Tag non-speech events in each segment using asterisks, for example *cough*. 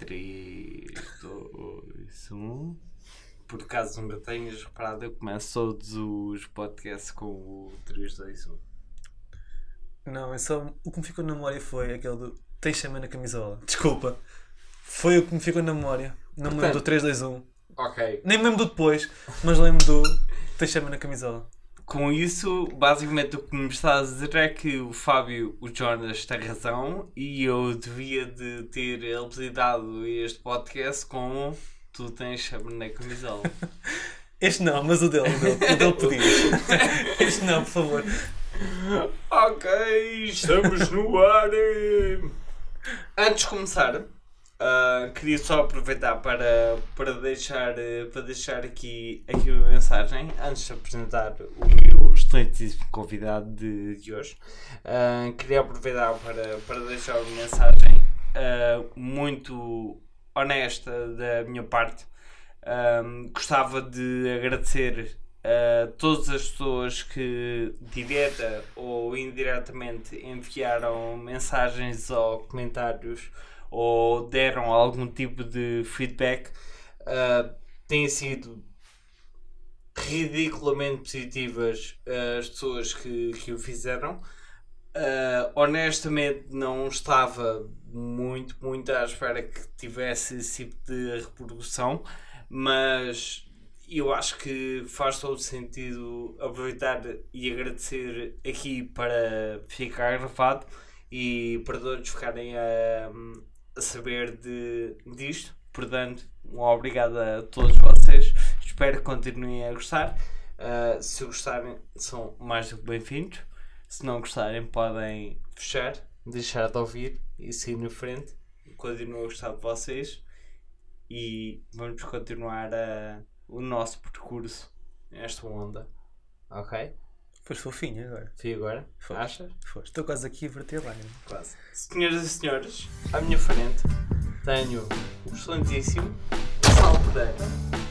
3, 2, 1. Por caso não tenhas reparado, eu começo todos os podcasts com o 3, 2, 1. Não, é só. O que me ficou na memória foi aquele do. Tens chama na camisola. Desculpa. Foi o que me ficou na memória. Não me lembro do 3, 2, 1. Ok. Nem me lembro do depois, mas lembro do. Tens chama na camisola. Com isso, basicamente o que me estás a dizer é que o Fábio, o Jonas, tem razão e eu devia de ter apelidado este podcast com Tu tens chama na camisola. *laughs* Este não, mas o dele, o dele, o dele pediu. *laughs* este não, por favor. ok, estamos no ar. Antes de começar, ah, queria só aproveitar para, para, deixar, eh, para deixar aqui, aqui uma mensagem antes de apresentar o meu excelentíssimo convidado de, de hoje. Ah, queria aproveitar para, para deixar uma mensagem ah, muito honesta da minha parte. gostava de agradecer a todas as pessoas que, direta ou indiretamente, enviaram mensagens ou comentários ou deram algum tipo de feedback. Uh, têm sido ridiculamente positivas as pessoas que, que o fizeram. Uh, honestamente, não estava muito, muito à espera que tivesse esse tipo de repercussão, mas eu acho que faz todo sentido aproveitar e agradecer aqui para ficar gravado e para todos ficarem a saber de, disto. Portanto, um obrigado a todos vocês. Espero que continuem a gostar. Uh, se gostarem, são mais do que bem-vindos. Se não gostarem, podem fechar, deixar de ouvir e seguir na frente. Continuo a gostar de vocês e vamos continuar a o nosso percurso nesta onda. Ok? Foste fofinho agora. Fui agora? Foste. Achas? Foste. Estou quase aqui a verter lá. Quase. Senhoras e senhores, à minha frente tenho o excelentíssimo Gonçalo Pereira.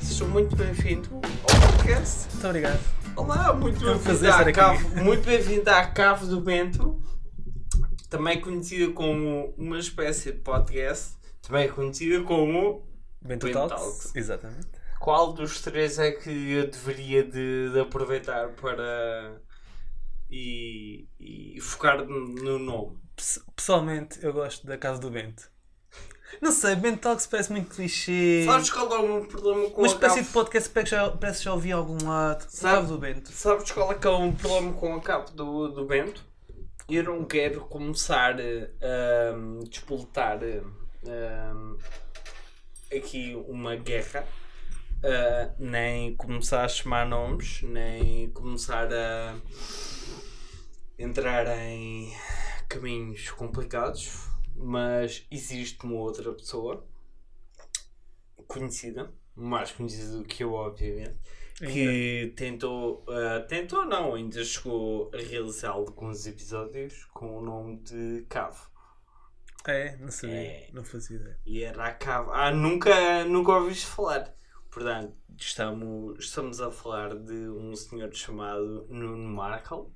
Sejam muito bem-vindos ao podcast. Muito obrigado. Olá, muito bem-vindo à, cave, muito bem à Cave do Bento, também conhecida como uma espécie de podcast, também conhecida como Bento, Bento Talks. Talks. Exatamente. Qual dos três é que eu deveria de, de aproveitar para e, e focar no nome? Pessoalmente, eu gosto da Casa do Bento. Não sei, Bento Talks parece muito clichê. Sabes qual é o problema com Uma espécie de podcast que já, parece que já ouvi a algum lado. Sabe, do Bento. Sabes qual é que é o problema com a capa do, do Bento? Eu não quero começar a um, despoletar um, aqui uma guerra uh, nem começar a chamar nomes, nem começar a entrar em caminhos complicados, mas existe uma outra pessoa conhecida, mais conhecida do que eu, obviamente, que tentou, uh, tentou não, ainda chegou a realizar alguns episódios com o nome de Cave. É, não sabia, é. não fazia ideia. E era a Cave. Ah, nunca, nunca ouviste falar. Portanto, estamos, estamos a falar de um senhor chamado Nuno Markle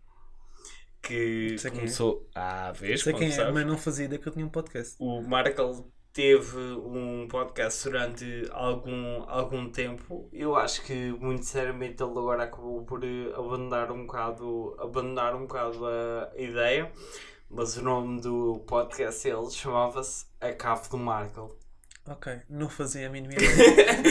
que começou é. há vez. Sei quem é, mas não fazia ideia que eu tinha um podcast. O Markle teve um podcast durante algum, algum tempo. Eu acho que, muito sinceramente, ele agora acabou por abandonar um bocado, abandonar um bocado a ideia. Mas o nome do podcast dele chamava-se A Cave do Markle. Ok, não fazia a mínima *laughs* ideia.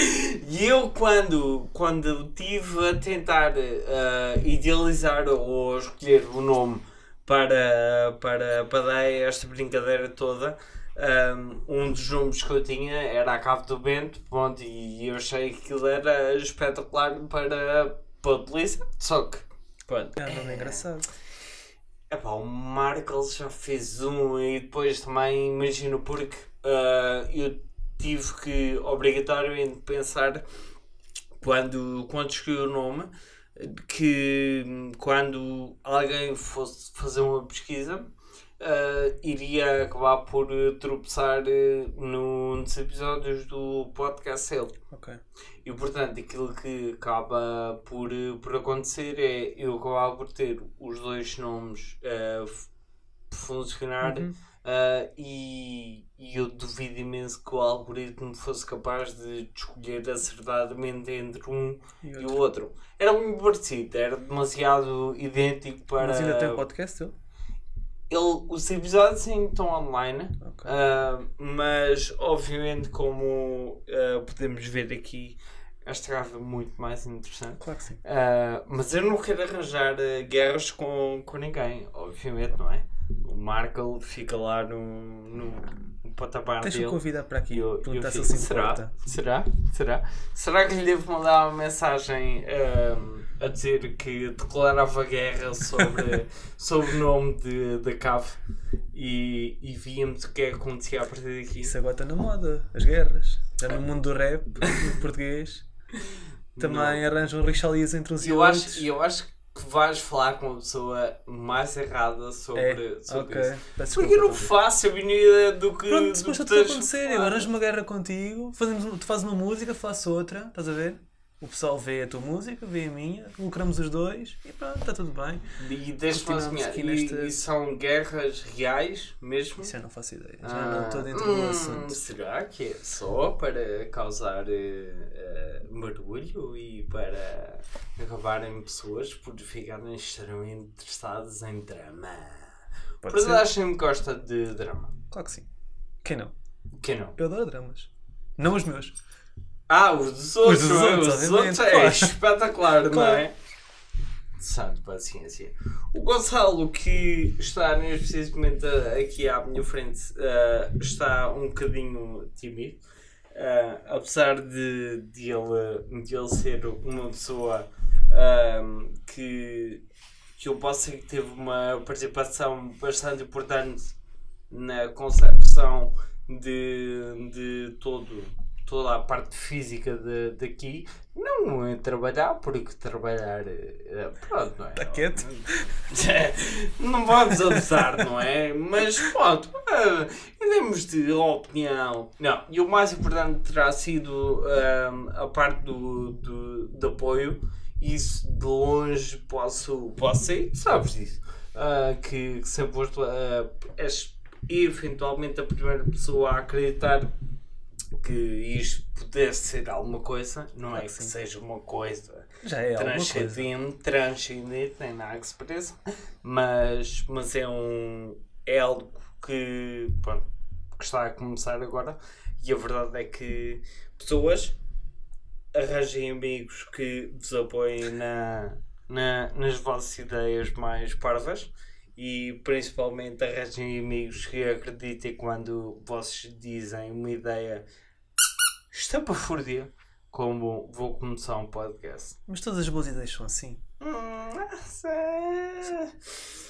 e eu, quando, quando estive a tentar uh, idealizar ou escolher o nome para, para, para dar esta brincadeira toda, um, um dos nomes que eu tinha era a Cave do Bento, pronto, e eu achei que aquilo era espetacular para, para utilizar. Só que, pronto. É um nome engraçado. Epá, o Markle já fez um e depois também imagino porque uh, eu tive que obrigatoriamente pensar quando, quando escolhi o nome que quando alguém fosse fazer uma pesquisa uh, iria acabar por tropeçar uh, nos episódios do podcast dele. Okay. E portanto aquilo que acaba por, por acontecer é eu acabar por ter os dois nomes uh, funcionar uhum Ah, e, e eu duvido imenso que o algoritmo fosse capaz de escolher acertadamente entre um E e o outro. Era muito parecido, era demasiado idêntico para. Mas ainda tem o podcast, eu? Ele, os episódios ainda estão online, Ok. ah, mas obviamente, como ah, podemos ver aqui, estava muito mais interessante. Claro que sim. Mas eu não quero arranjar guerras com, com ninguém, obviamente, não é? O Markle fica lá no, no, no patamar Deixa-me dele. convidar para aqui. E eu, eu fico, se será? Será? Será? Será que lhe devo mandar uma mensagem ahm, a dizer que declarava guerra sobre, *laughs* sobre o nome de, da cave e, e víamos o que é que acontecia a partir daqui? Isso agora está na moda, as guerras. Já no mundo do rap, no *laughs* português, também arranjam rixalias entre uns e eu outros. acho, eu acho que vais falar com a pessoa mais errada sobre, É, sobre ok. isso. Porque eu não faço a mínima ideia do que. Pronto, que está tudo a acontecer. Eu arranjo uma guerra contigo, fazemos, tu fazes uma música, faço outra, estás a ver? O pessoal vê a tua música, vê a minha, lucramos os dois e pronto, está tudo bem. E deixa-me adivinhar, aqui e, nesta- e são guerras reais mesmo? Isso eu não faço ideia. Já Ah, não estou dentro do hum, assunto. Será que é só para causar eh, barulho e para acabarem pessoas por ficarem extremamente interessadas em drama? Pode Mas ser. acho que gosta de drama. Claro que sim. Quem não? Quem não? Eu adoro dramas. Não os meus. Ah, os dos outros, dos não é? outros, Os dos obviamente, outros é claro. espetacular, não Claro. é? Santo paciência. O Gonçalo, que está neste preciso momento aqui à minha frente, ah, está um bocadinho tímido. Ah, apesar de, de, ele, de ele ser uma pessoa ah, que, que eu posso dizer que teve uma participação bastante importante na concepção de, de todo, toda a parte física de, daqui, não é trabalhar, porque trabalhar, eh, pronto, não é? Tá quieto? *laughs* Não vamos abusar, não é? Mas pronto, eh, em termos de opinião, não, e o mais importante terá sido eh, a parte do, do, de apoio, isso de longe posso, posso sair, sabes disso. Ah, que, que sempre foste, ah, és eventualmente a primeira pessoa a acreditar que isto pudesse ser alguma coisa, não Claro é que sim. seja uma coisa Já é alguma coisa. transcendente, transcendente, nem nada que se pareça, mas, mas é um é algo que, pronto, que está a começar agora e a verdade é que pessoas arranjem amigos que vos apoiem na, na, nas vossas ideias mais parvas e principalmente arranjem amigos que acreditem quando vocês dizem uma ideia estapafúrdia como vou começar um podcast. Mas todas as boas ideias são assim. Hum, sei.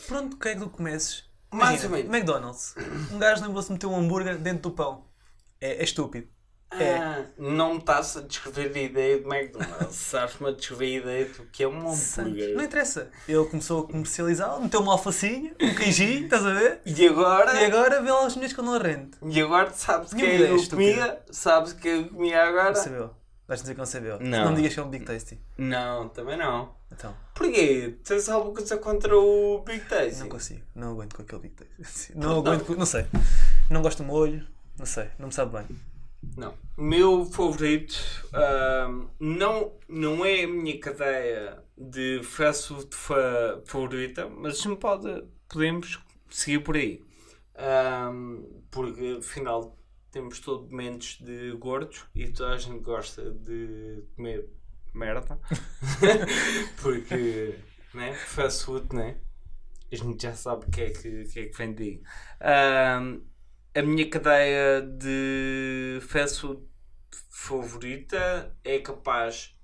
Pronto, quer que tu comeces? Mais ou menos. McDonald's. Um gajo lembrou-se de meter um hambúrguer dentro do pão. É, é estúpido. É. Ah, não me estás a descrever a ideia de McDonald's. *laughs* Sabes-me a descrever a ideia do que é um hambúrguer. Não interessa. Ele começou a comercializá-lo, meteu uma alfacinha, um *laughs* queijinho, estás a ver? E agora, E agora vê lá os meus que eu não rende. e agora sabes que ideia eu comia? Sabes que eu comia agora? Não sabeu. Vais dizer que não sabeu. Não. Não digas que é um Big Tasty. Não, também não. Então, Porquê? Tens alguma coisa contra o Big Tasty? não consigo. Não aguento com aquele Big Tasty. *laughs* Não aguento com... Não sei. Não gosto do molho. Não sei. Não me sabe bem. Não. Meu favorito não, não é a minha cadeia de fast food fa- favorita, mas não pode, podemos seguir por aí. Porque afinal temos todos mentes de gordos e toda a gente gosta de comer merda. *laughs* porque né? fast food, né? A gente já sabe o que é que, que, é que vem daí. A minha cadeia de fast food favorita é capaz,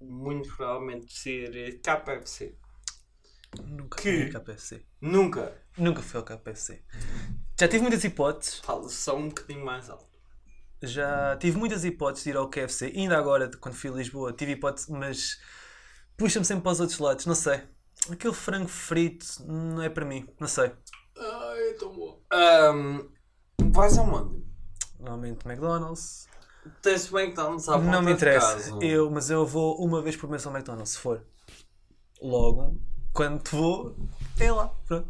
muito provavelmente, de ser KFC. Nunca Que? fui ao KFC. Nunca. Nunca fui ao KFC. Já tive muitas hipóteses. Fala só um bocadinho mais alto. Já tive muitas hipóteses de ir ao KFC. E ainda agora, quando fui a Lisboa, tive hipótese, mas puxa-me sempre para os outros lados. Não sei. Aquele frango frito não é para mim. Não sei. Ai, é tão bom. Ahm, vais aonde? Normalmente McDonald's. Tens estamos à volta não me interessa. Eu, mas eu vou uma vez por mês ao McDonald's, se for. Logo, quando vou, é lá. Pronto.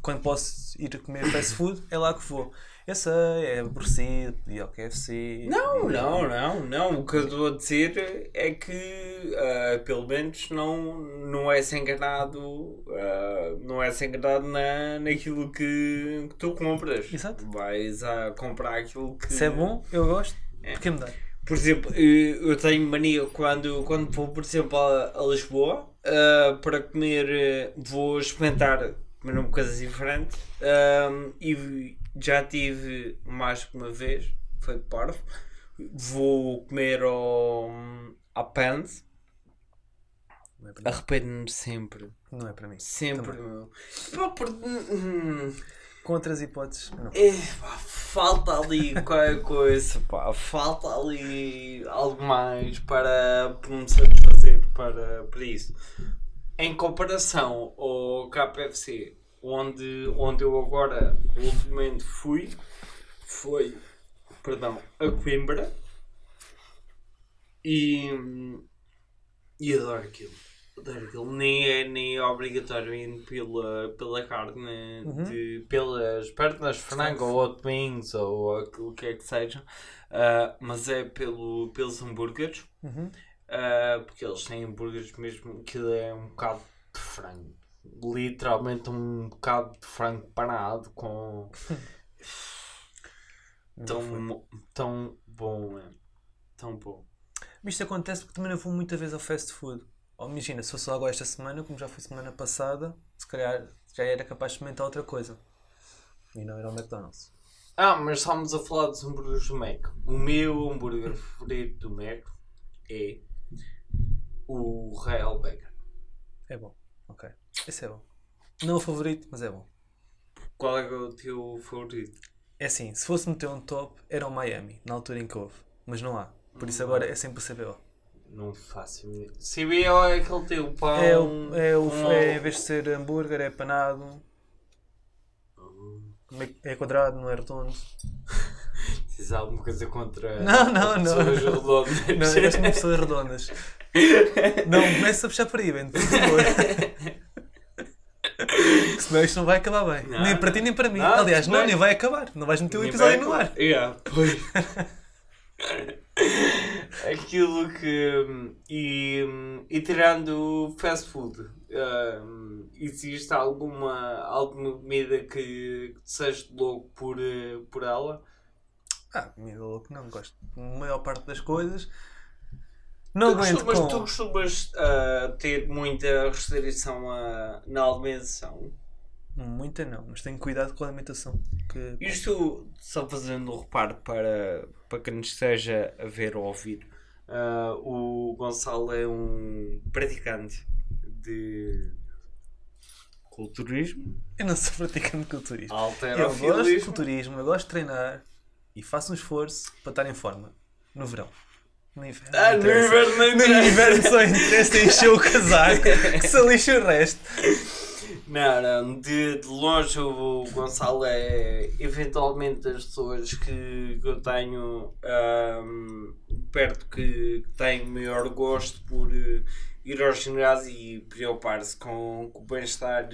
quando posso ir comer fast food, é lá que vou. Eu sei, é aborrecido, e ao KFC. Não, e- não, não, não. O que eu estou a dizer é que ah, pelo menos não, não és enganado, ah, não és enganado na, naquilo que, que tu compras. Exato. Vais a comprar aquilo que. Se é bom, eu gosto, porque me dá. Por exemplo, eu tenho mania quando, quando vou, por exemplo, a, a Lisboa ah, para comer, vou experimentar comer um coisas diferentes ah, e já tive mais que uma vez, foi parvo. Vou comer ao, à Não é arrependo-me sempre, Não é para mim. sempre. Pá, por- hum, Com outras hipóteses, não. É, pá, falta ali qualquer coisa, pá, falta ali algo mais para, para me satisfazer para, para isso. Em comparação ao KFC, onde, onde eu agora ultimamente fui, foi, perdão, a Coimbra e, e adoro aquilo. Adoro aquilo. Nem é, nem é obrigatório ir pela, pela carne, Uhum. de, pelas pernas de frango ou hot wings ou aquilo que é que seja, Ah, mas é pelo, pelos hambúrgueres. Uhum. Uh, porque eles têm hambúrgueres mesmo que é um bocado de frango. Literalmente um bocado de frango panado com *laughs* tão, tão bom, mano. Tão bom. Isto acontece porque também não vou muita vez ao fast food. Ou imagina, se fosse logo esta semana, como já fui semana passada, se calhar já era capaz de experimentar outra coisa. E não era o McDonald's. Ah, mas estamos a falar dos hambúrgueres do Mac. O meu hambúrguer favorito do Mac é o Real Bacon. É bom. Ok. Esse é bom. Não o favorito, mas é bom. Qual é é o teu favorito? É assim, se fosse meter um top, era o Miami, na altura em que houve. Mas não há. Por isso agora é sempre o CBO. Não faço a minha- CBO é aquele teu pão. É, o, é, o, com- é, em vez de ser hambúrguer, é panado. É quadrado, não é redondo. *laughs* Tens alguma coisa contra *laughs* Não, não, não. pessoas redondas? *laughs* Não, eu gosto de pessoas redondas. Não, começa a puxar para aí, Ben, por favor. *laughs* Senão isto não vai acabar bem. Não, nem para ti, nem para mim. não, Aliás, não, bem. nem vai acabar. Não vais meter o episódio no ar. Yeah, pois. *laughs* Aquilo que. E, e tirando o fast food, hum, existe alguma, alguma comida que, que seja louco por, eh, por ela? Ah, comida louco, não gosto. A maior parte das coisas. Não tu aguento costumas, com. tu costumas ah, ter muita restrição na alimentação? Muita não, mas tenho cuidado com a alimentação. Que... Isto só fazendo um reparo para, para quem nos esteja a ver ou ouvir. Ah, o Gonçalo é um praticante de culturismo, Eu não sou praticante de culturismo. Eu gosto de culturismo, eu gosto de treinar e faço um esforço para estar em forma. No verão. No inverno. Ah, no inverno No inverno só interessa encher o casaco, que se lixa o resto. Não, não, de, de longe o Gonçalo é eventualmente das pessoas que, que eu tenho ahm, perto que, têm maior gosto por eh, ir ao ginásio e preocupar-se com, com o bem-estar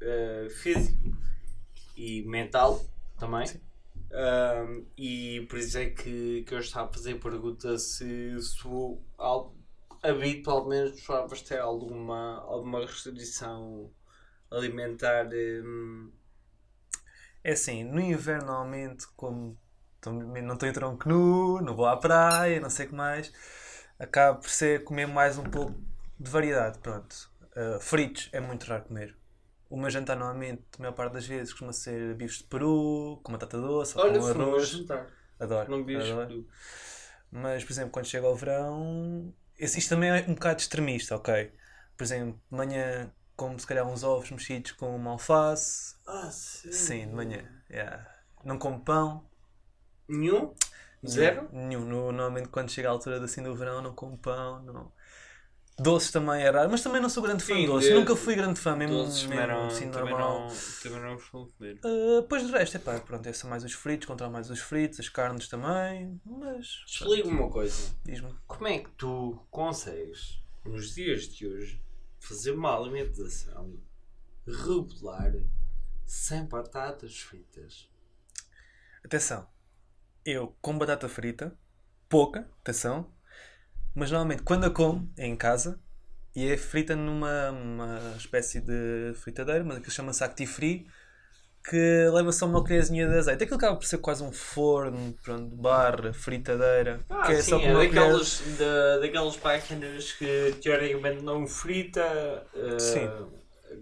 eh, físico e mental também. Ahm, e por isso é que, que eu estava a fazer a pergunta se, se o- al- habitualmente gostavas de ter alguma, alguma restrição alimentar. hum, É assim, no inverno normalmente, como não tenho tronco nu, não vou à praia, não sei o que mais, acabo por ser comer mais um pouco de variedade, pronto. Uh, fritos é muito raro comer. O meu jantar normalmente, a maior parte das vezes, costuma ser bifes de peru, com batata doce, ou Olha, com arroz. jantar. Adoro, Não vi adoro. Mas, por exemplo, quando chega ao verão, esse- isto também é um bocado extremista, ok? Por exemplo, de manhã como se calhar uns ovos mexidos com uma alface. Ah, sim. Sim, de manhã. yeah. Não como pão. Nenhum? Zero? Nenhum. No- normalmente quando chega a altura assim do verão não como pão. Não. Doces também raro, mas também não sou grande fã Sim, de doces. de- Nunca fui grande fã, mesmo, Doces mesmo também não, assim também normal. não, também não costumo comer. Ah, pois de resto, é pá, pronto, é só mais os fritos, controlar mais os fritos, as carnes também, mas Explica-me uma coisa. diz-me. Como é que tu consegues, nos dias de hoje, fazer uma alimentação regular sem batatas fritas. Atenção, eu com batata frita, pouca, atenção, mas normalmente quando a como é em casa e é frita numa uma espécie de fritadeira, mas aquilo chama-se Actifree, que leva só uma colherzinha de azeite. Aquilo acaba por ser quase um forno, pronto, barra, fritadeira, Ah, que é sim, só é colher. daquelas, da, daquelas máquinas que teoricamente não frita, uh, Sim.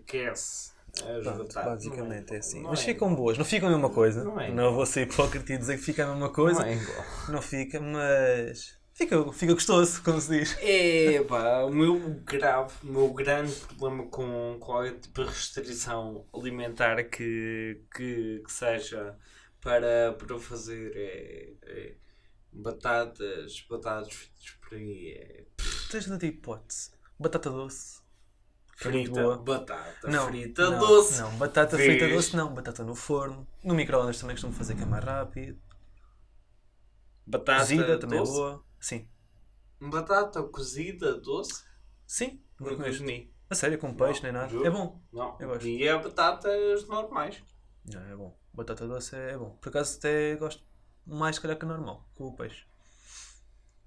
aquece as Pronto, batatas. basicamente Não é assim. Mas é ficam boas, não ficam a mesma coisa. Não é Não vou ser hipócrita e dizer que fica a mesma coisa. Não é igual. Não fica, mas fica, fica gostoso, como se diz. É, pá, o meu grave, o meu grande problema com qualquer tipo de restrição alimentar que, que, que seja para, para fazer é, é batatas, batatas fritas por aí, é Tens de hipótese. Batata doce. frita, batata Não, frita não, doce. Não, batata Vês? frita doce não. Batata no forno. No micro-ondas também costumo fazer que é mais rápido. Batata Cozida também é boa. Sim. Batata cozida doce? Sim, nunca comi. A sério, com peixe nem nada. juro. É bom. Não, Eu gosto. e é batatas normais. Não, é bom. Batata doce é bom. Por acaso até gosto mais se calhar que normal, com o peixe.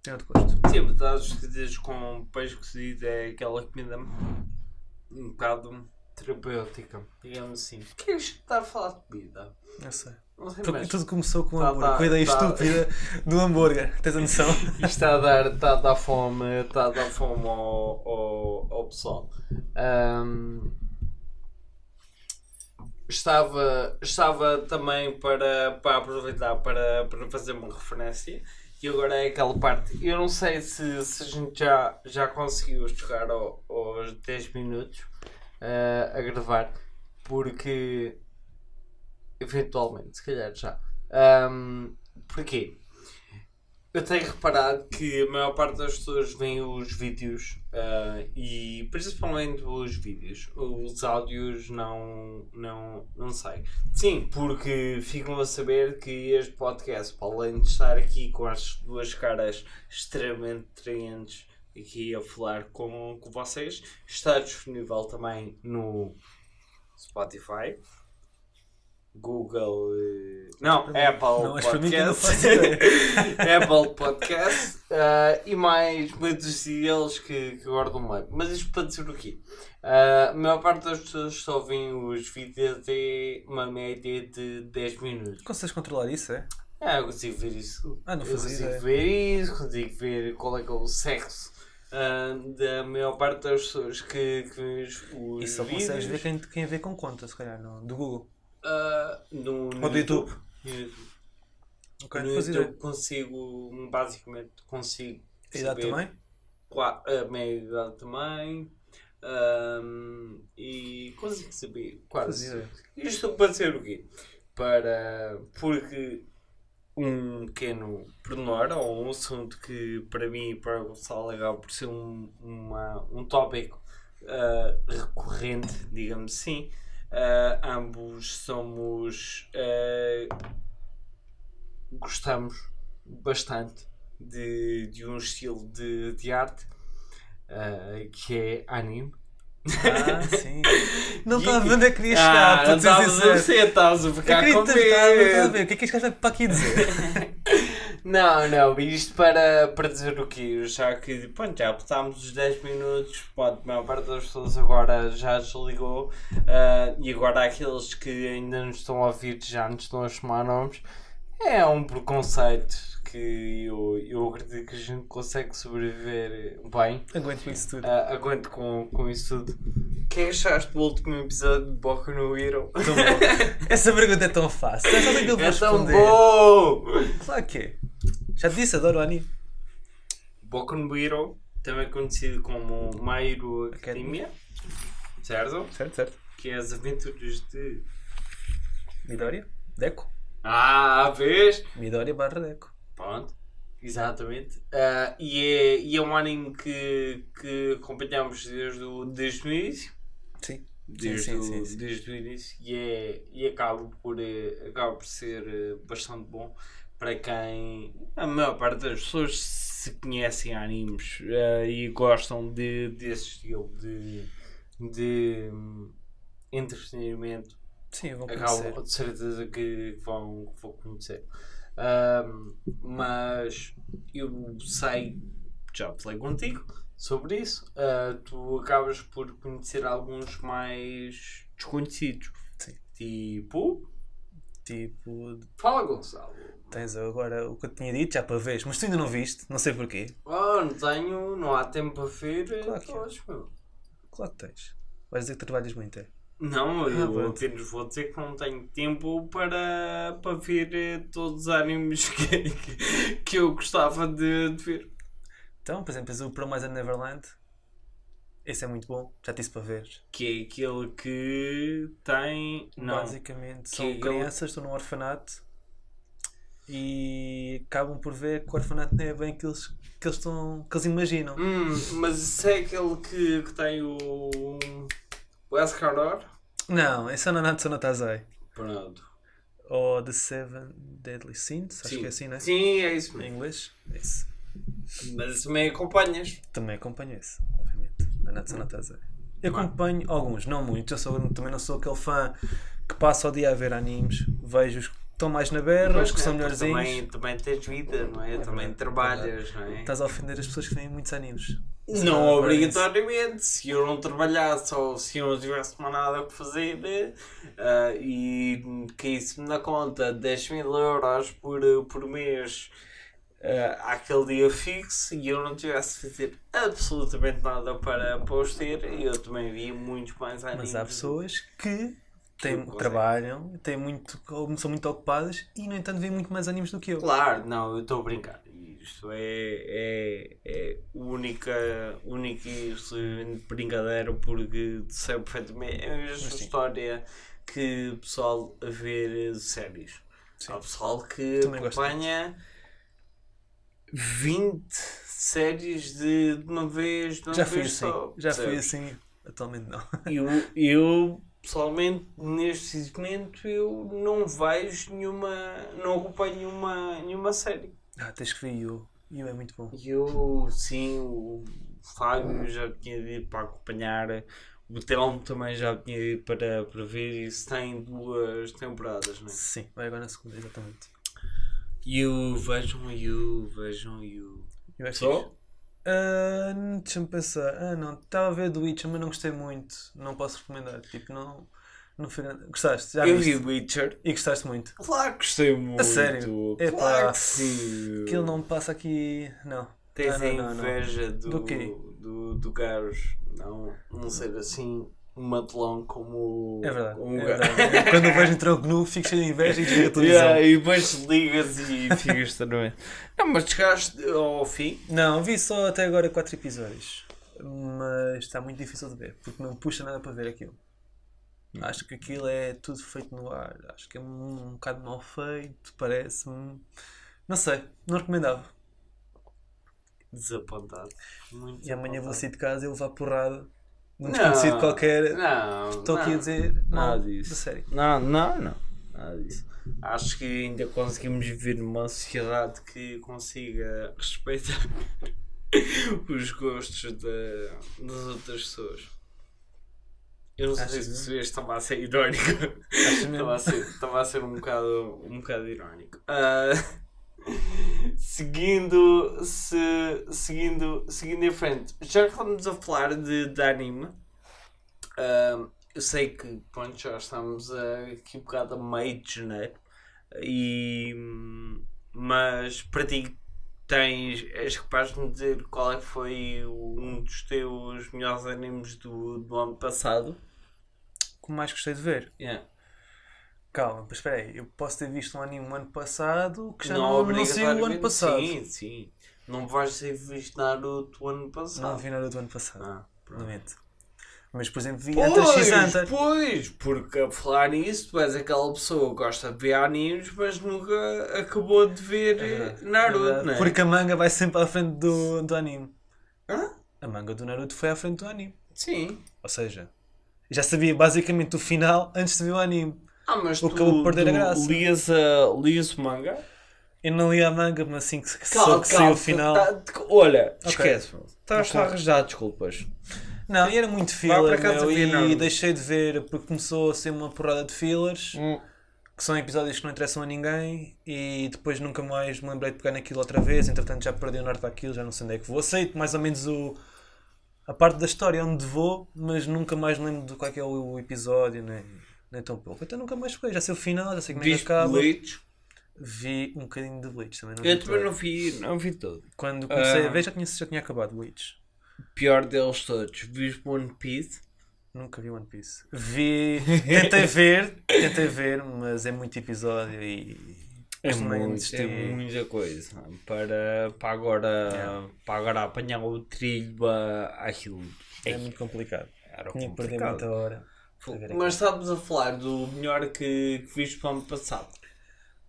Tem outro gosto. Sim, batatas cozidas com peixe cozido é aquela comida um bocado terapêutica, digamos assim. O que é que está a falar de comida? Eu sei. Não sei, Porque mas tudo começou com um Tá, hambúrguer. tá, com a ideia tá. estúpida do hambúrguer. Tens a noção? *laughs* isto está a dar, está a dar fome, está a dar fome ao, ao, ao pessoal. Ahm, estava, estava também para, para aproveitar para, para fazer uma referência. E agora é aquela parte. Eu não sei se, se a gente já, já conseguiu chegar ao- aos 10 minutos ah, a gravar, porque eventualmente, se calhar já. Ahm, porquê? Eu tenho reparado que a maior parte das pessoas veem os vídeos ah, e principalmente os vídeos, os áudios não, não, não sei. Sim, porque ficam a saber que este podcast, para além de estar aqui com as duas caras extremamente atraentes aqui a falar com, com vocês, está disponível também no Spotify. Google. eh, Não, Apple Não, não Podcast. *laughs* Apple Podcast ah, e mais muitos deles que, que do meio. Mas isto para dizer o quê? Ah, a maior parte das pessoas só veem os vídeos é uma média de 10 minutos. Consegues controlar isso, é? Ah, eu consigo ver isso. Ah, não eu fazia consigo ideia. ver isso, consigo ver qual é que é o sexo ah, da maior parte das pessoas que, que vêem os, os E só vídeos. consegues ver quem, quem vê com conta, se calhar, no, do Google. Ah, no, no Ou do YouTube. No YouTube. Ok, no YouTube ideia. consigo, basicamente, consigo A idade também? a meia idade também ahm, e consigo saber quase. Isto para dizer o quê? Para, porque um pequeno pormenor ou um assunto que para mim e para o Gonçalo acaba por ser um, uma, um tópico ah, recorrente, digamos assim. Ah, ambos somos ah, gostamos bastante de, de um estilo de, de arte ah, que é anime. Ah, sim. *laughs* Não estava a ver onde é que queria chegar, Ah, dizer estavas a ser, estavas a Eu ficar queria com tentar, não estava a medo. ver. O que é que este gajo vai para aqui dizer? *laughs* Não, não, isto para, para dizer o quê? Já que pronto, já passámos os 10 minutos, pode, a maior parte das pessoas agora já desligou ah, e agora aqueles que ainda nos estão a ouvir já nos estão a chamar nomes. É um preconceito que eu, eu acredito que a gente consegue sobreviver bem. Aguento isso tudo. Ah, aguento com, com isso tudo. O que é que achaste do último episódio de Boku no Hero? Tão bom. Essa pergunta é tão fácil. É só para É tão bom! Claro que é. Já te disse, adoro o anime. Boku também conhecido como My Hero Academia, certo? Certo, certo. Que é as aventuras de. Midoriya, Deco. Ah, vês? Midoriya barra Deco. Pronto, exatamente. Ah, e, é, e é um anime que, que acompanhamos desde o, desde o início. Sim. Desde, sim, sim, sim. desde o início e, é, e acaba, por, eh, acaba por ser eh, bastante bom para quem a maior parte das pessoas se conhecem animes eh, e gostam de, desse estilo de, de hum, entretenimento Sim, conhecer. Acabo de certeza que vão, vou conhecer. Mas eu sei, já falei contigo sobre isso. ah, tu acabas por conhecer alguns mais desconhecidos. Sim. Tipo, Tipo, fala Gonçalo. Tens agora o que eu tinha dito já para ver, mas tu ainda não viste, não sei porquê. Oh, não tenho, não há tempo para ver Claro que é. meu. Claro que tens. Vais dizer que trabalhas muito, é? Não, eu pronto. apenas vou dizer que não tenho tempo para, para ver eh, todos os animes que, *laughs* que, que eu gostava de, de ver. Então, por exemplo, o Promise Neverland. Esse é muito bom, já disse para ver. Que é aquele que tem. Não. Basicamente, são ele- crianças, estão num orfanato e acabam por ver que o orfanato não é bem que eles, que eles, estão, que eles imaginam. Hum, mas isso é aquele que, que tem o. O Escador? Não, esse é o Nanatsu no Taizai. Pronto. Ou The Seven Deadly Sins, acho que é assim, né? Sim, é isso Em mesmo. inglês. Esse. Mas também acompanhas. Também acompanho esse, obviamente. Nanatsu no Taizai. Eu acompanho alguns, não muitos. Eu sou, também não sou aquele fã que passa o dia a ver animes. Vejo os estão mais na berra, os que são é, melhorzinhos. Também, também tens vida, não é? também verdade, trabalhas, não é? Estás a ofender as pessoas que veem muitos animes. Se Não agora obrigatoriamente, se eu não trabalhasse ou se eu não tivesse mais nada para fazer eh, e caísse-me na conta 10 mil euros por, por mês eh, àquele dia fixo e eu não tivesse de fazer absolutamente nada para, para os ter, eu também via muitos mais animes. Mas há pessoas que têm, trabalham, têm muito, são muito ocupadas e, no entanto, veem muito mais animes do que eu. Claro, não, eu estou a brincar. Isto é, é, é única, única brincadeira porque sei perfeitamente. É a mesma sim. história que o pessoal a ver séries. Sim. Há pessoal que Também acompanha 20 séries de, de uma vez, de uma Já fui vez assim. só. Já fui assim. Atualmente não. Eu, eu pessoalmente neste momento eu não vejo nenhuma. não acompanho nenhuma, nenhuma série. Ah, tens que ver Yu. Yu é muito bom. E eu, sim, o Fábio já tinha dito para acompanhar, o Telmo também já tinha dito para, para ver, isso tem duas temporadas, não é? Sim, vai agora na segunda, exatamente. E o vejam e o vejam e o. É. Só? Ah, Deixa-me pensar. Ah, não. Estava a ver do Witcher, mas não gostei muito. Não posso recomendar. Tipo, não. Não grande. Gostaste? Já Eu viste? vi Witcher. E gostaste muito. Claro que gostei muito. sério? Claro Epá, que sim. Aquilo não me passa aqui. Não. Tens não, a não, não, não. inveja do, Do quê? do, do Garros não, não ser assim um matelão como, É verdade. como é verdade. Quando eu vejo em tronco nu, fico cheio de inveja e desligo a *laughs* televisão. Yeah, e depois ligas e *laughs* ficas também. Não, mas chegaste ao fim. Não, vi só até agora 4 episódios. Mas está muito difícil de ver, porque não puxa nada para ver aquilo. Acho que aquilo é tudo feito no ar. Acho que é um, um bocado mal feito, parece-me. Não sei, não recomendava. Desapontado. Muito E amanhã vou sair de casa e levar porrada. Um Não, desconhecido qualquer. Não, Estou aqui não, a dizer Nada mal disso. Não, não, não. Nada disso. Acho que ainda conseguimos viver numa sociedade que consiga respeitar *laughs* os gostos da- das outras pessoas. Eu não sei Achas se percebeste, estava a ser irónico. *laughs* Estava a ser, estava a ser um, bocado, um bocado irónico. Ah, seguindo, se, seguindo, seguindo em frente, já que estamos a falar de, de anime, ah, eu sei que pronto, já estamos ah, aqui um bocado a meio de janeiro, e, mas para ti tens, és capaz de me dizer qual é que foi um dos teus melhores animes do, do ano passado? Como mais gostei de ver? Yeah. Calma, mas espera aí. Eu posso ter visto um anime no ano passado que já Não, não, não, saiu o ano passado. Sim, sim. Não vais ter visto Naruto o ano Não passado. vi nada do ano passado. Ah, pronto. Lamento. Mas, por exemplo, vi Hunter x Hunter. pois, porque a falar nisso, tu és aquela pessoa que gosta de ver animes, mas nunca acabou de ver É verdade, Naruto, é não é? Porque a manga vai sempre à frente do, do anime. Hã? A manga do Naruto foi à frente do anime. Sim. Ou seja, já sabia basicamente o final antes de ver o anime. Ah, mas tu, acabou por perder tu a graça. lias, a, lias o manga? Eu não li a manga, mas assim que, que que saiu o final. tá- olha, Ok. esquece-me. Estás Ok. a arranjar desculpas. Não, e era muito filler, meu, e deixei de ver porque começou a ser uma porrada de fillers, Hum. que são episódios que não interessam a ninguém, e depois nunca mais me lembrei de pegar naquilo outra vez, entretanto já perdi o norte daquilo, já não sei onde é que vou. Aceito mais ou menos o, a parte da história onde vou, mas nunca mais lembro de qual é, que é o episódio, nem, nem tão pouco. Então nunca mais peguei, já sei o final, já sei como é que Viste acaba. Bleach? Vi um bocadinho de Bleach também. Não Eu vi também todo. não vi, não vi todo. Quando comecei Ah. a ver já tinha, já tinha acabado Bleach. Pior deles todos. Viste One Piece? Nunca vi One Piece. Vi. Tentei ver, tentei ver, mas é muito episódio e. É, também muito, é muita coisa para, para, agora, Yeah. para agora apanhar o trilho a, àquilo. É muito complicado. Era Tinha que perder complicado. muita hora. Ver Mas estávamos a falar do melhor que, que viste para o ano passado.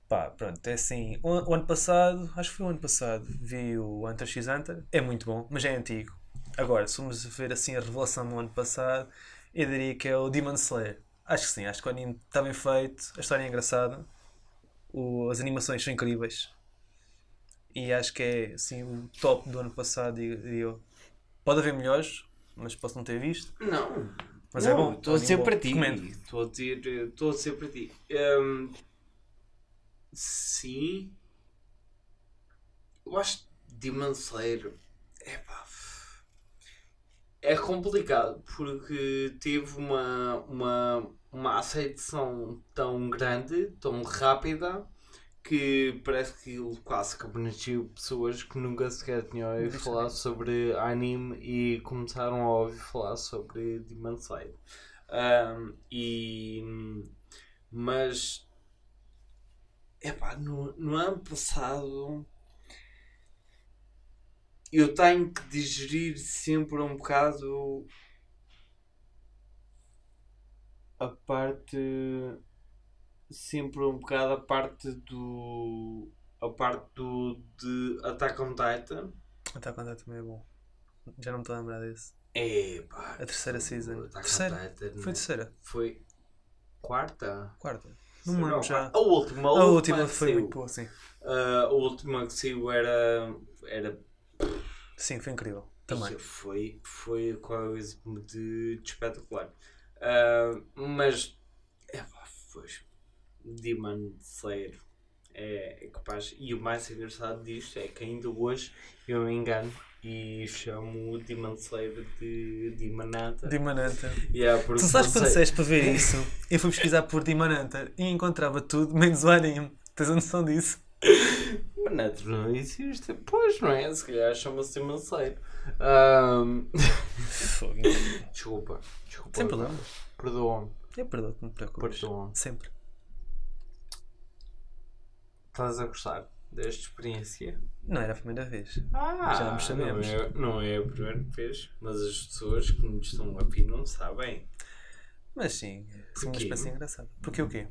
Pá, pronto, é assim. O, o ano passado, acho que foi o ano passado, vi o Hunter x Hunter. É muito bom, mas é antigo. Agora, se formos ver assim a revelação do ano passado, eu diria que é o Demon Slayer. Acho que sim, acho que o anime está bem feito, a história é engraçada, o- as animações são incríveis. E acho que é assim o top do ano passado, digo eu. Pode haver melhores, mas posso não ter visto. Não. Mas Não, é bom. Estou a é dizer bom. para ti. Estou a dizer, estou a dizer para ti. Hum, sim. Eu acho que Demon Slayer epá, é complicado porque teve uma, uma, uma aceitação tão grande, tão rápida, que parece que ele quase que abrangiu pessoas que nunca sequer tinham ouvido falar sobre anime e começaram a ouvir falar sobre Demon Slayer. Um, e, mas epá, no, no ano passado eu tenho que digerir sempre um bocado a parte sempre um bocado a parte do a parte do de Attack on Titan Attack on Titan também é bom. Já não me estou a lembrar desse. Epá, A terceira season. Attack Terceira? Titan Foi a terceira? foi quarta Quarta? Não me lembro já. a última a, A última, última que foi saiu. muito boa, sim. Ah, a última que saiu era era Sim, foi incrível. Também. Foi, foi coisa de, de espetacular. Ah, mas é pá, foi Demon Slayer é, é capaz. E o mais engraçado disto é que ainda hoje eu me engano e chamo o Demon Slayer de Demonanta. Dimananta. Yeah, Tu sabes quando disseste para ver *laughs* isso? Eu fui pesquisar por Dimananta e encontrava tudo, menos o anime. Tens a noção disso? Demonanta não existe. Pois não é? Se calhar chama-se Demon Slayer. Fogo. *laughs* desculpa, desculpa. Sem problema. Perdoa-me, Eu perdoo-te, não te preocupes. perdoa-me. Sempre. Estás a gostar desta experiência? Não era a primeira vez. Ah, Já nos sabemos. Não é, não é a primeira vez, mas as pessoas que nos estão a ouvir não sabem. Mas sim, sim uma espécie engraçada. Porquê o quê?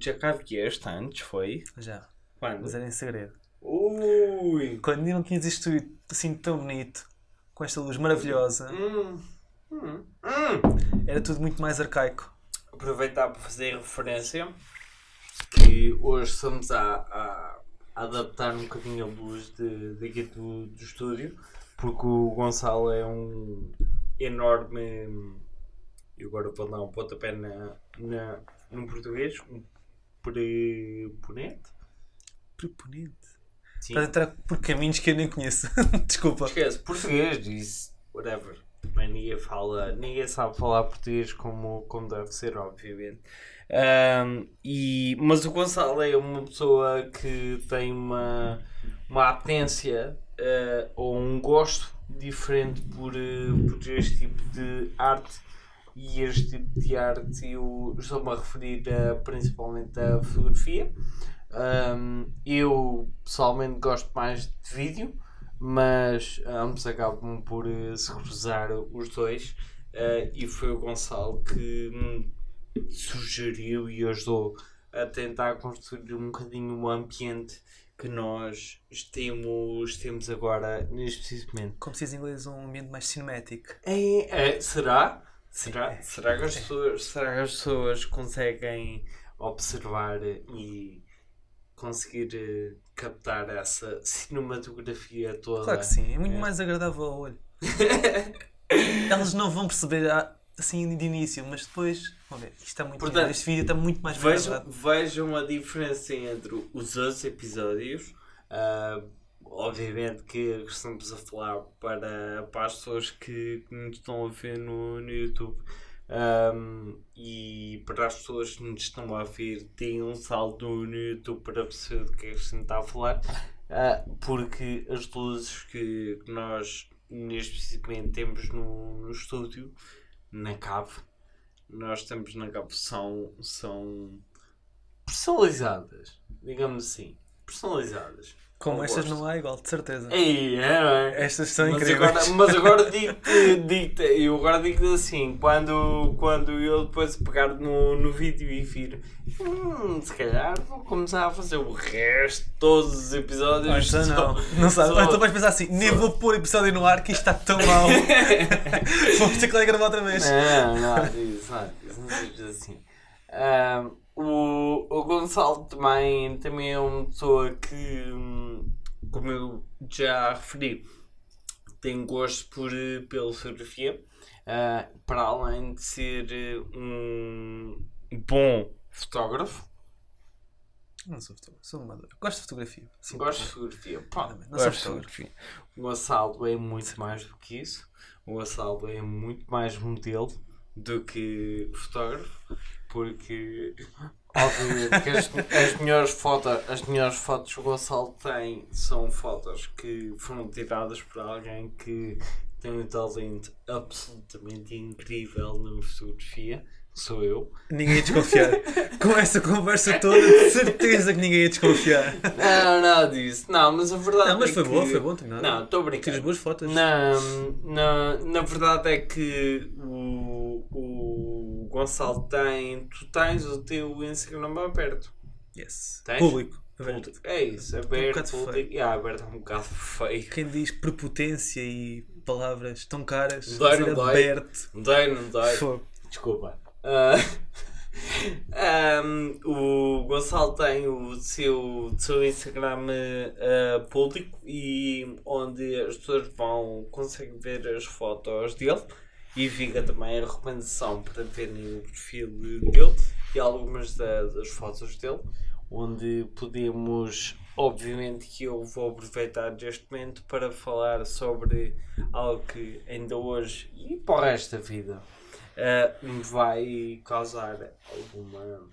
Já cá vieste antes, foi? Já. Quando? Mas era em segredo. Ui! Quando ainda não tinhas isto assim tão bonito, com esta luz maravilhosa, Hum, hum, hum. era tudo muito mais arcaico. Aproveitar para fazer referência que hoje estamos a, a- a adaptar um bocadinho a luz de, daqui do, do estúdio, porque o Gonçalo é um enorme. E agora vou dar um pontapé na, na, no português, um preponente. Preponente. Sim. Estás a entrar por caminhos que eu nem conheço. *laughs* Desculpa. Esquece, português, disse, whatever. Mas ninguém fala, ninguém sabe falar português como, como deve ser, obviamente. Ahm, e, mas o Gonçalo é uma pessoa que tem uma, uma apetência eh, ou um gosto diferente por, eh, por este tipo de arte. E este tipo de arte eu estou-me a referir a, principalmente à fotografia. Ahm, eu pessoalmente gosto mais de vídeo, mas ambos acabam por eh, se cruzar os dois. eh, e foi o Gonçalo que me sugeriu e ajudou a tentar construir um bocadinho o ambiente que nós temos, temos agora neste preciso momento. Como se diz em inglês, um ambiente mais cinematic. É, é, será? Será? Será, que as pessoas, será que as pessoas conseguem observar e conseguir eh, captar essa cinematografia toda? Claro que sim, é muito É. mais agradável ao olho. *laughs* elas não vão perceber ah, assim de início, mas depois vão ver. Isto está muito Portanto, melhor. Este vídeo está muito mais bem Vejam, gravado. vejam a diferença entre os outros episódios. Ah, obviamente que estamos a falar para, para as pessoas que, que nos estão a ver no, no YouTube. Ahm, e para as pessoas que nos estão a ver, têm um saldo no YouTube para perceber do que é que gente está a falar. Ah, porque as luzes que que nós neste momento temos no, no estúdio, na cave, nós temos na cave, são, são personalizadas, digamos assim, personalizadas. Como Com estas gosto. não há igual, de certeza. Ei, é, não é? Estas são mas incríveis. agora, mas agora *laughs* digo-te, digo eu agora digo assim, quando, quando eu depois pegar no, no vídeo e vir, hum, se calhar vou começar a fazer o resto, todos os episódios. Então só- não, não sabe. só- Ou então vais pensar assim, nem vou pôr episódio no ar que isto está tão mal. *laughs* Vamos ter que lá gravar outra vez. Não, nada disso, nada disso, não seja assim. Ahm, o, o Gonçalo também, também é uma pessoa que, hum, como eu já referi, tem gosto por, eh, pela fotografia, ah, para além de ser eh, um bom fotógrafo. Não sou fotógrafo, sou amador. Gosto de fotografia. Sim, Gosto de fotografia. Pá, Não, gosto de fotografia. O Gonçalo é muito mais do que isso. O Gonçalo é muito mais modelo do que fotógrafo. Porque, obviamente, que as, as, melhores fotos, as melhores fotos que o Gonçalo tem são fotos que foram tiradas por alguém que tem um talento absolutamente incrível na fotografia. Sou eu. Ninguém ia desconfiar. *laughs* Com essa conversa toda, de certeza que ninguém ia desconfiar. Não, nada disso. Não, mas a verdade Não, mas é foi que... boa, foi bom. Não, estou a brincar. Tiras boas fotos. Na, na, na verdade é que o Gonçalo tem. Tu tens o teu Instagram aberto. Yes. Tens? Público. aberto. É isso, aberto. bocado público. Yeah, aberto é um bocado feio. Quem diz prepotência e palavras tão caras, Dói, não dói? aberto. Dói, não dói? Fogo. Desculpa. Ah, *laughs* ahm, o Gonçalo tem o seu, o seu Instagram ah, público e onde as pessoas vão conseguem ver as fotos dele e fica também a recomendação para verem o perfil dele e algumas da- das fotos dele onde podemos obviamente que eu vou aproveitar este momento para falar sobre algo que ainda hoje e para o resto da vida eh, me vai causar alguma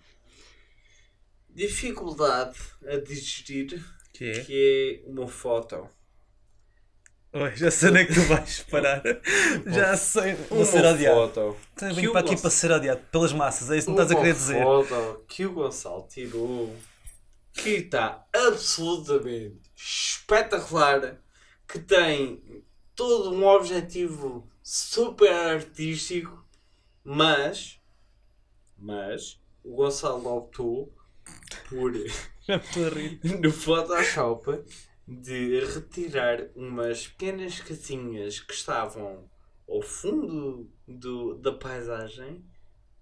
dificuldade a digerir, Que é? que é uma foto. Já sei onde é que tu vais parar. já sei. Vou ser odiado. foto. Então, o para aqui Gonçalo- para ser odiado pelas massas, é isso que me estás a querer dizer. foto que o Gonçalo tirou que está absolutamente espetacular, que tem todo um objetivo super artístico, mas, mas o Gonçalo optou por *laughs* no Photoshop de retirar umas pequenas casinhas que estavam ao fundo do, da paisagem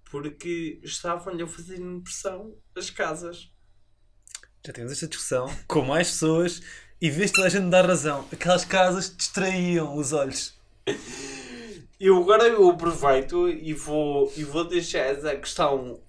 porque estavam-lhe a fazer impressão as casas. Já temos esta discussão com mais pessoas e vês toda a gente dar razão. Aquelas casas distraíam os olhos. Eu agora eu aproveito e vou, e vou deixar essa questão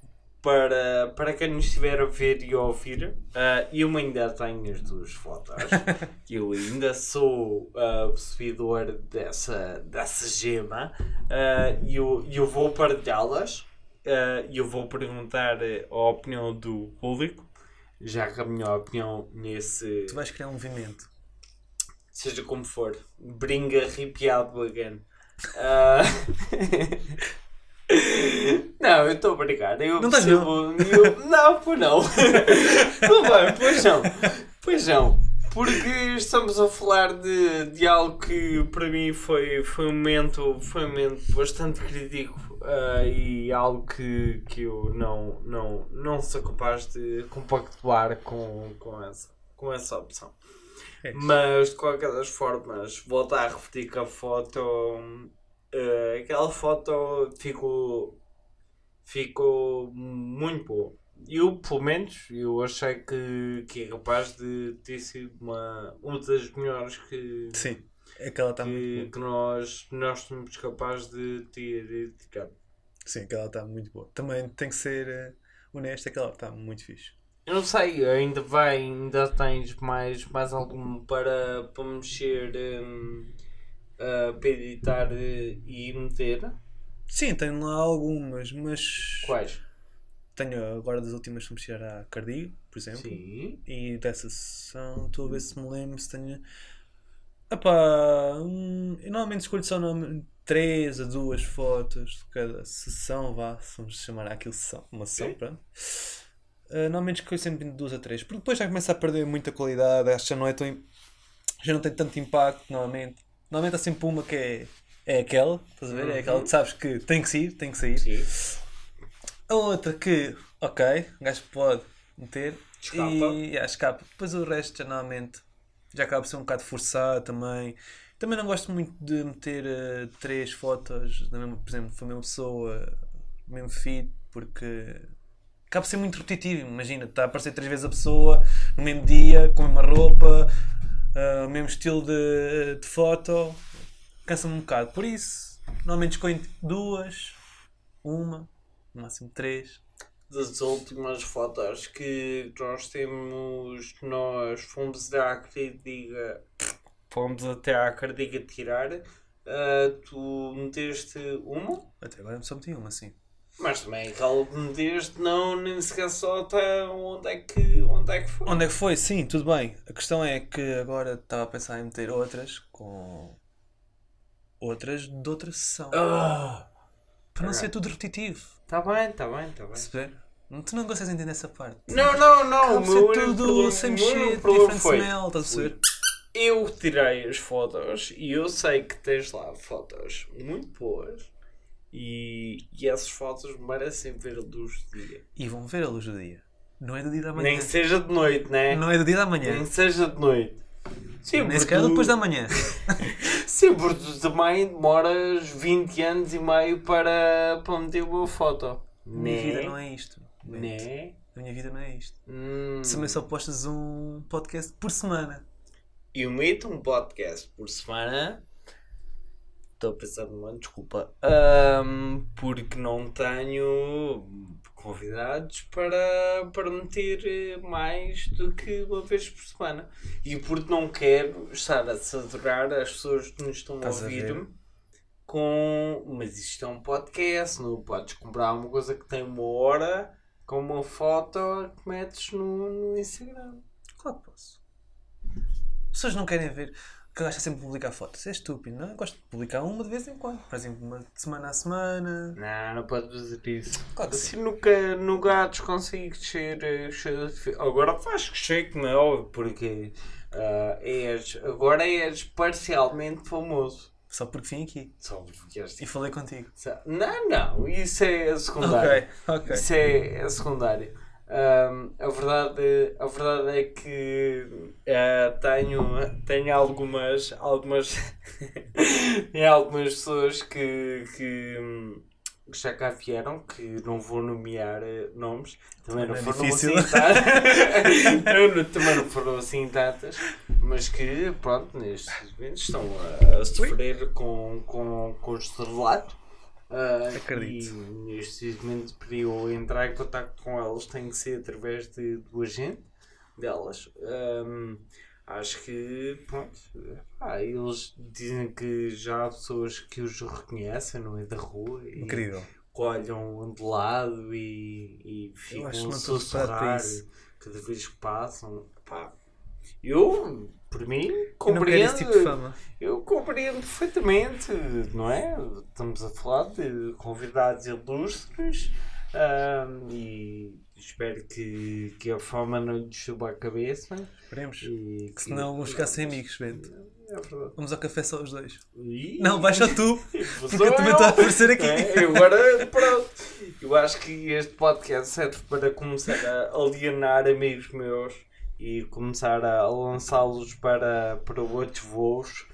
para, para quem nos estiver a ver e a ouvir. Ah, eu ainda tenho as duas fotos. *laughs* eu ainda sou ah, possuidor dessa, dessa gema. Ah, E eu, eu vou partilhá-las. Ah, E eu vou perguntar eh, a opinião do público. Já que a minha opinião nesse. Tu vais criar um movimento. seja como for, bring arrepiado again. *laughs* Não, eu estou a brincar. Eu Não percebo- eu- Não, pois não. Não *laughs* vai, pois não. Pois não. Porque estamos a falar de, de algo que para mim foi, foi, um momento, foi um momento bastante crítico ah, e algo que, que eu não, não, não sou capaz de compactuar com, com, essa, com essa opção. É. Mas de qualquer das formas, voltar a repetir que a foto. eh, aquela foto ficou. Ficou muito boa. Eu, pelo menos, eu achei que, que é capaz de ter sido uma, uma das melhores que, Sim. Aquela está que, que nós, nós somos capazes de ter de tirar. Sim, aquela está muito boa. Também tem que ser eh, honesto, aquela está muito fixe. Eu não sei, ainda vai, ainda tens mais, mais algum para, para mexer, hum, ah, para editar eh, e meter? Sim, tenho lá algumas, mas Quais? tenho agora das últimas que mexer à Cardigo, por exemplo. Sim. E dessa sessão, estou a ver se me lembro se tenho. Epá, hum, eu normalmente escolho só 3 a 2 fotos de cada sessão, vá, se vamos chamar aquilo sessão, uma sessão, pronto. Uh, normalmente escolho sempre de 2 a 3, porque depois já começa a perder muita qualidade, acho que já não é tão. já não tem tanto impacto, normalmente. Normalmente há sempre uma que é, é aquela, estás a ver? É aquela que sabes que tem que sair, tem que sair. Sim. A outra que, ok, o gajo pode meter Escapa. e yeah, escapa. Depois o resto já normalmente já acaba por ser um bocado forçado também. Também não gosto muito de meter eh, três fotos da mesma, por exemplo, da mesma pessoa, no mesmo feed, porque acaba por ser muito repetitivo. Imagina, está a aparecer três vezes a pessoa no mesmo dia, com a mesma roupa, ah, o mesmo estilo de, de foto, cansa-me um bocado. Por isso, normalmente escolho duas, uma, no máximo três. Das últimas fotos que nós temos, nós fomos à Cardiga, fomos até à Cardiga tirar, ah, tu meteste uma? Até agora só meti uma, sim. Mas também aquela que meteste não nem sequer só está onde é que, onde é que foi. Onde é que foi? Sim, tudo bem. A questão é que agora estava a pensar em meter outras com outras de outra sessão. Ah, para não ser tudo repetitivo. tá bem, tá bem, tá bem. Perceber? Não- Tu não gostas de entender essa parte. Não, não, não. O ser meu único tudo problema- sem o meu único mexer, problema different foi- smell, estás a perceber? Eu tirei as fotos e eu sei que tens lá fotos muito boas e, e essas fotos merecem ver a luz do dia. E vão ver a luz do dia. Não é do dia da manhã. Nem que seja de noite, né? Não é do dia da manhã. Nem que seja de noite. Sim, Nem sequer depois da manhã. *laughs* Sim, porque tu também demoras 20 anos e meio para, para meter uma foto. A minha vida não Né? é isto. Né? A minha vida não é isto. Hum. Também só postas um podcast por semana. Eu meto um podcast por semana. Estou a pensar numa desculpa. Ahm, porque não tenho convidados para, para meter eh, mais do que uma vez por semana. E porque não quero estar a saturar as pessoas que nos estão a Estás a ouvir com. Mas isto é um podcast, não podes comprar uma coisa que tem uma hora com uma foto que metes no, no Instagram. Claro que posso. As pessoas não querem ver que eu gosto sempre de publicar fotos. É estúpido, não? Eu gosto de publicar uma de vez em quando. Por exemplo, uma de semana a semana. Não, não pode fazer isso. Claro que Assim nunca, nunca conseguir crescer. eh, Agora faz crescer, como é óbvio, porque ah, és, agora és parcialmente famoso. Só porque vim aqui. Só porque és E falei contigo. Não, não, isso é secundário. Ok, ok. Isso é, é secundário. Ahm, a, verdade, a verdade é que ah, tenho, tenho algumas, algumas, *laughs* tenho algumas pessoas que, que, que já cá vieram, que não vou nomear eh, nomes, também não Também não é foram difícil. assim tantas, *laughs* também não foram assim tantas, mas que pronto, nestes momentos estão a, a sofrer com, com, com este relato. Ah, Acredito. E neste momento, para eu entrar em contato com elas, tem que ser através de, do agente delas. Ahm, acho que, pronto, ah, eles dizem que já há pessoas que os reconhecem no meio da rua e Incrível. olham de lado e, e ficam a não sussurrar cada vez que passam. Pá, eu, por mim, compreendo. tipo. Eu compreendo perfeitamente, não é? Estamos a falar de convidados ilustres ahm, e espero que, que a fama não lhes suba a cabeça. Esperemos. E Que senão vamos ficar sem amigos, Bento. É verdade. Vamos ao café só os dois. E- Não, só tu. *laughs* Porque eu também estou a aparecer aqui. É, agora, pronto. Eu acho que este podcast serve para começar a alienar amigos meus e começar a lançá-los para, para outros voos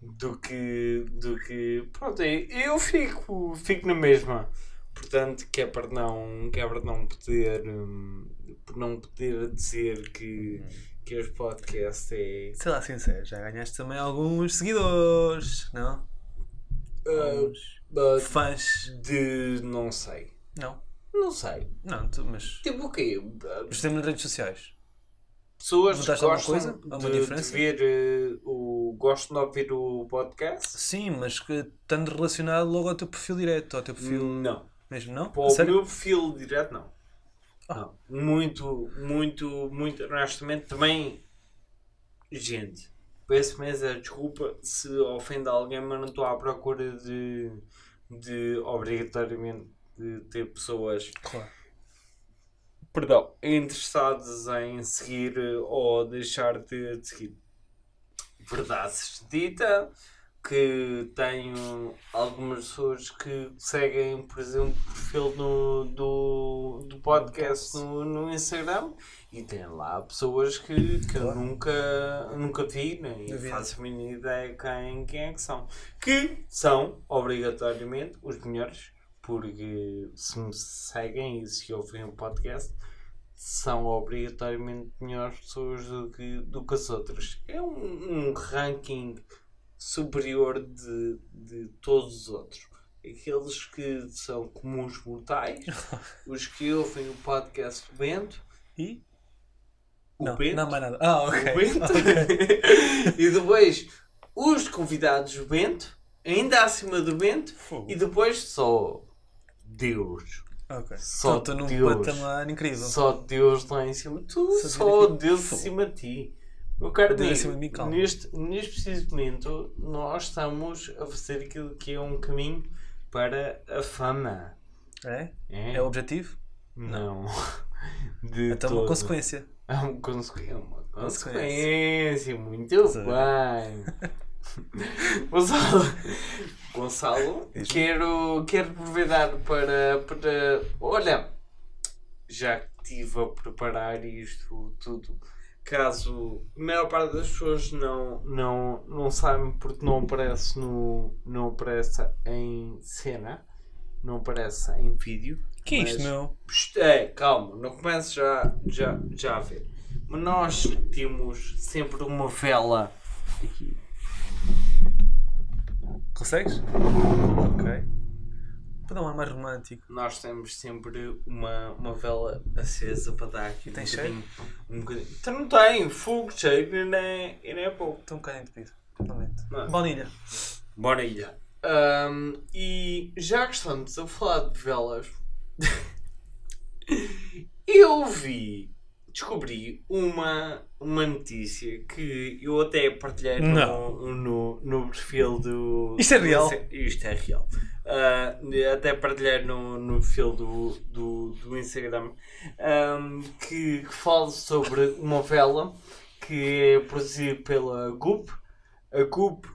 do que. do que. Pronto, eu fico, fico na mesma. Portanto, que é para não, que é para não poder. hum, por não poder dizer que, que este podcast é. Sei lá, sincero, já ganhaste também alguns seguidores, não? Uh, Alguns fãs. de. não sei. Não, Não sei. não, tu- mas. Tipo o quê? Temos nas redes sociais. Pessoas Notaste gostam coisa? De, de ver eh, o. gostam de ouvir o podcast? Sim, mas que estando relacionado logo ao teu perfil direto, ao teu perfil Não. mesmo, não? Para o meu perfil direto, não. Ah. Não. Muito, muito, muito honestamente, também. Gente, peço imensa desculpa se ofende alguém, mas não estou à procura de. de obrigatoriamente de ter pessoas Claro. Perdão, interessadas em seguir eh, ou deixar de, seguir. Verdade dita que tenho algumas pessoas que seguem, por exemplo, o perfil no, do, do podcast no, no Instagram e tem lá pessoas que, que eu nunca, nunca vi nem vida. faço a mínima ideia quem, quem é que são. Que são, obrigatoriamente, os melhores, porque se me seguem e se ouvem o podcast, são obrigatoriamente melhores pessoas do que, do que as outras. É um, um ranking superior de, de todos os outros. Aqueles que são comuns mortais, *laughs* os que ouvem o podcast do Bento, E? o não, Bento, não mais nada. Ah, ok. o Bento, *laughs* Ok. e depois os convidados do Bento, ainda acima do Bento, Fogo. e depois só Deus. Ok. Só Estou num Deus. patamar incrível. Só Deus lá em cima. Tu, Só só Deus Fogo. acima de ti. De mim, calma. neste, neste preciso momento, nós estamos a fazer aquilo que é um caminho para a fama. É? É? É o objetivo? Não. *laughs* De Então, uma todo. consequência. É uma consequência. Uma Consequência. consequência. Muito Sim. bem. *laughs* Gonçalo, *laughs* Gonçalo quero, quero aproveitar para, para. Olha, já que estive a preparar isto tudo, caso a maior parte das pessoas não, não, não sabem porque não aparece, no, não aparece em cena, não aparece em vídeo. que é isto, mas- meu? Psst, É, calma, não comece já, já, já a ver. Mas nós temos sempre uma vela aqui. Consegues? Ok. Para dar um ar mais romântico. Nós temos sempre uma, uma vela acesa para dar aqui E tem um cheiro? Um bocadinho. Então não tem, fogo, cheiro e não é, é pouco. Estou um bocadinho entupido. Totalmente. Não. Baunilha. Bora ilha. Ahm, e já que estamos a falar de velas, *laughs* eu vi, descobri uma, uma notícia que eu até partilhei no, no, no perfil do. Isto é real? do- Isto é real. Ah, até partilhei no, no perfil do, do, do Instagram ahm, que, que fala sobre uma vela que é produzida pela Goop. A Goop,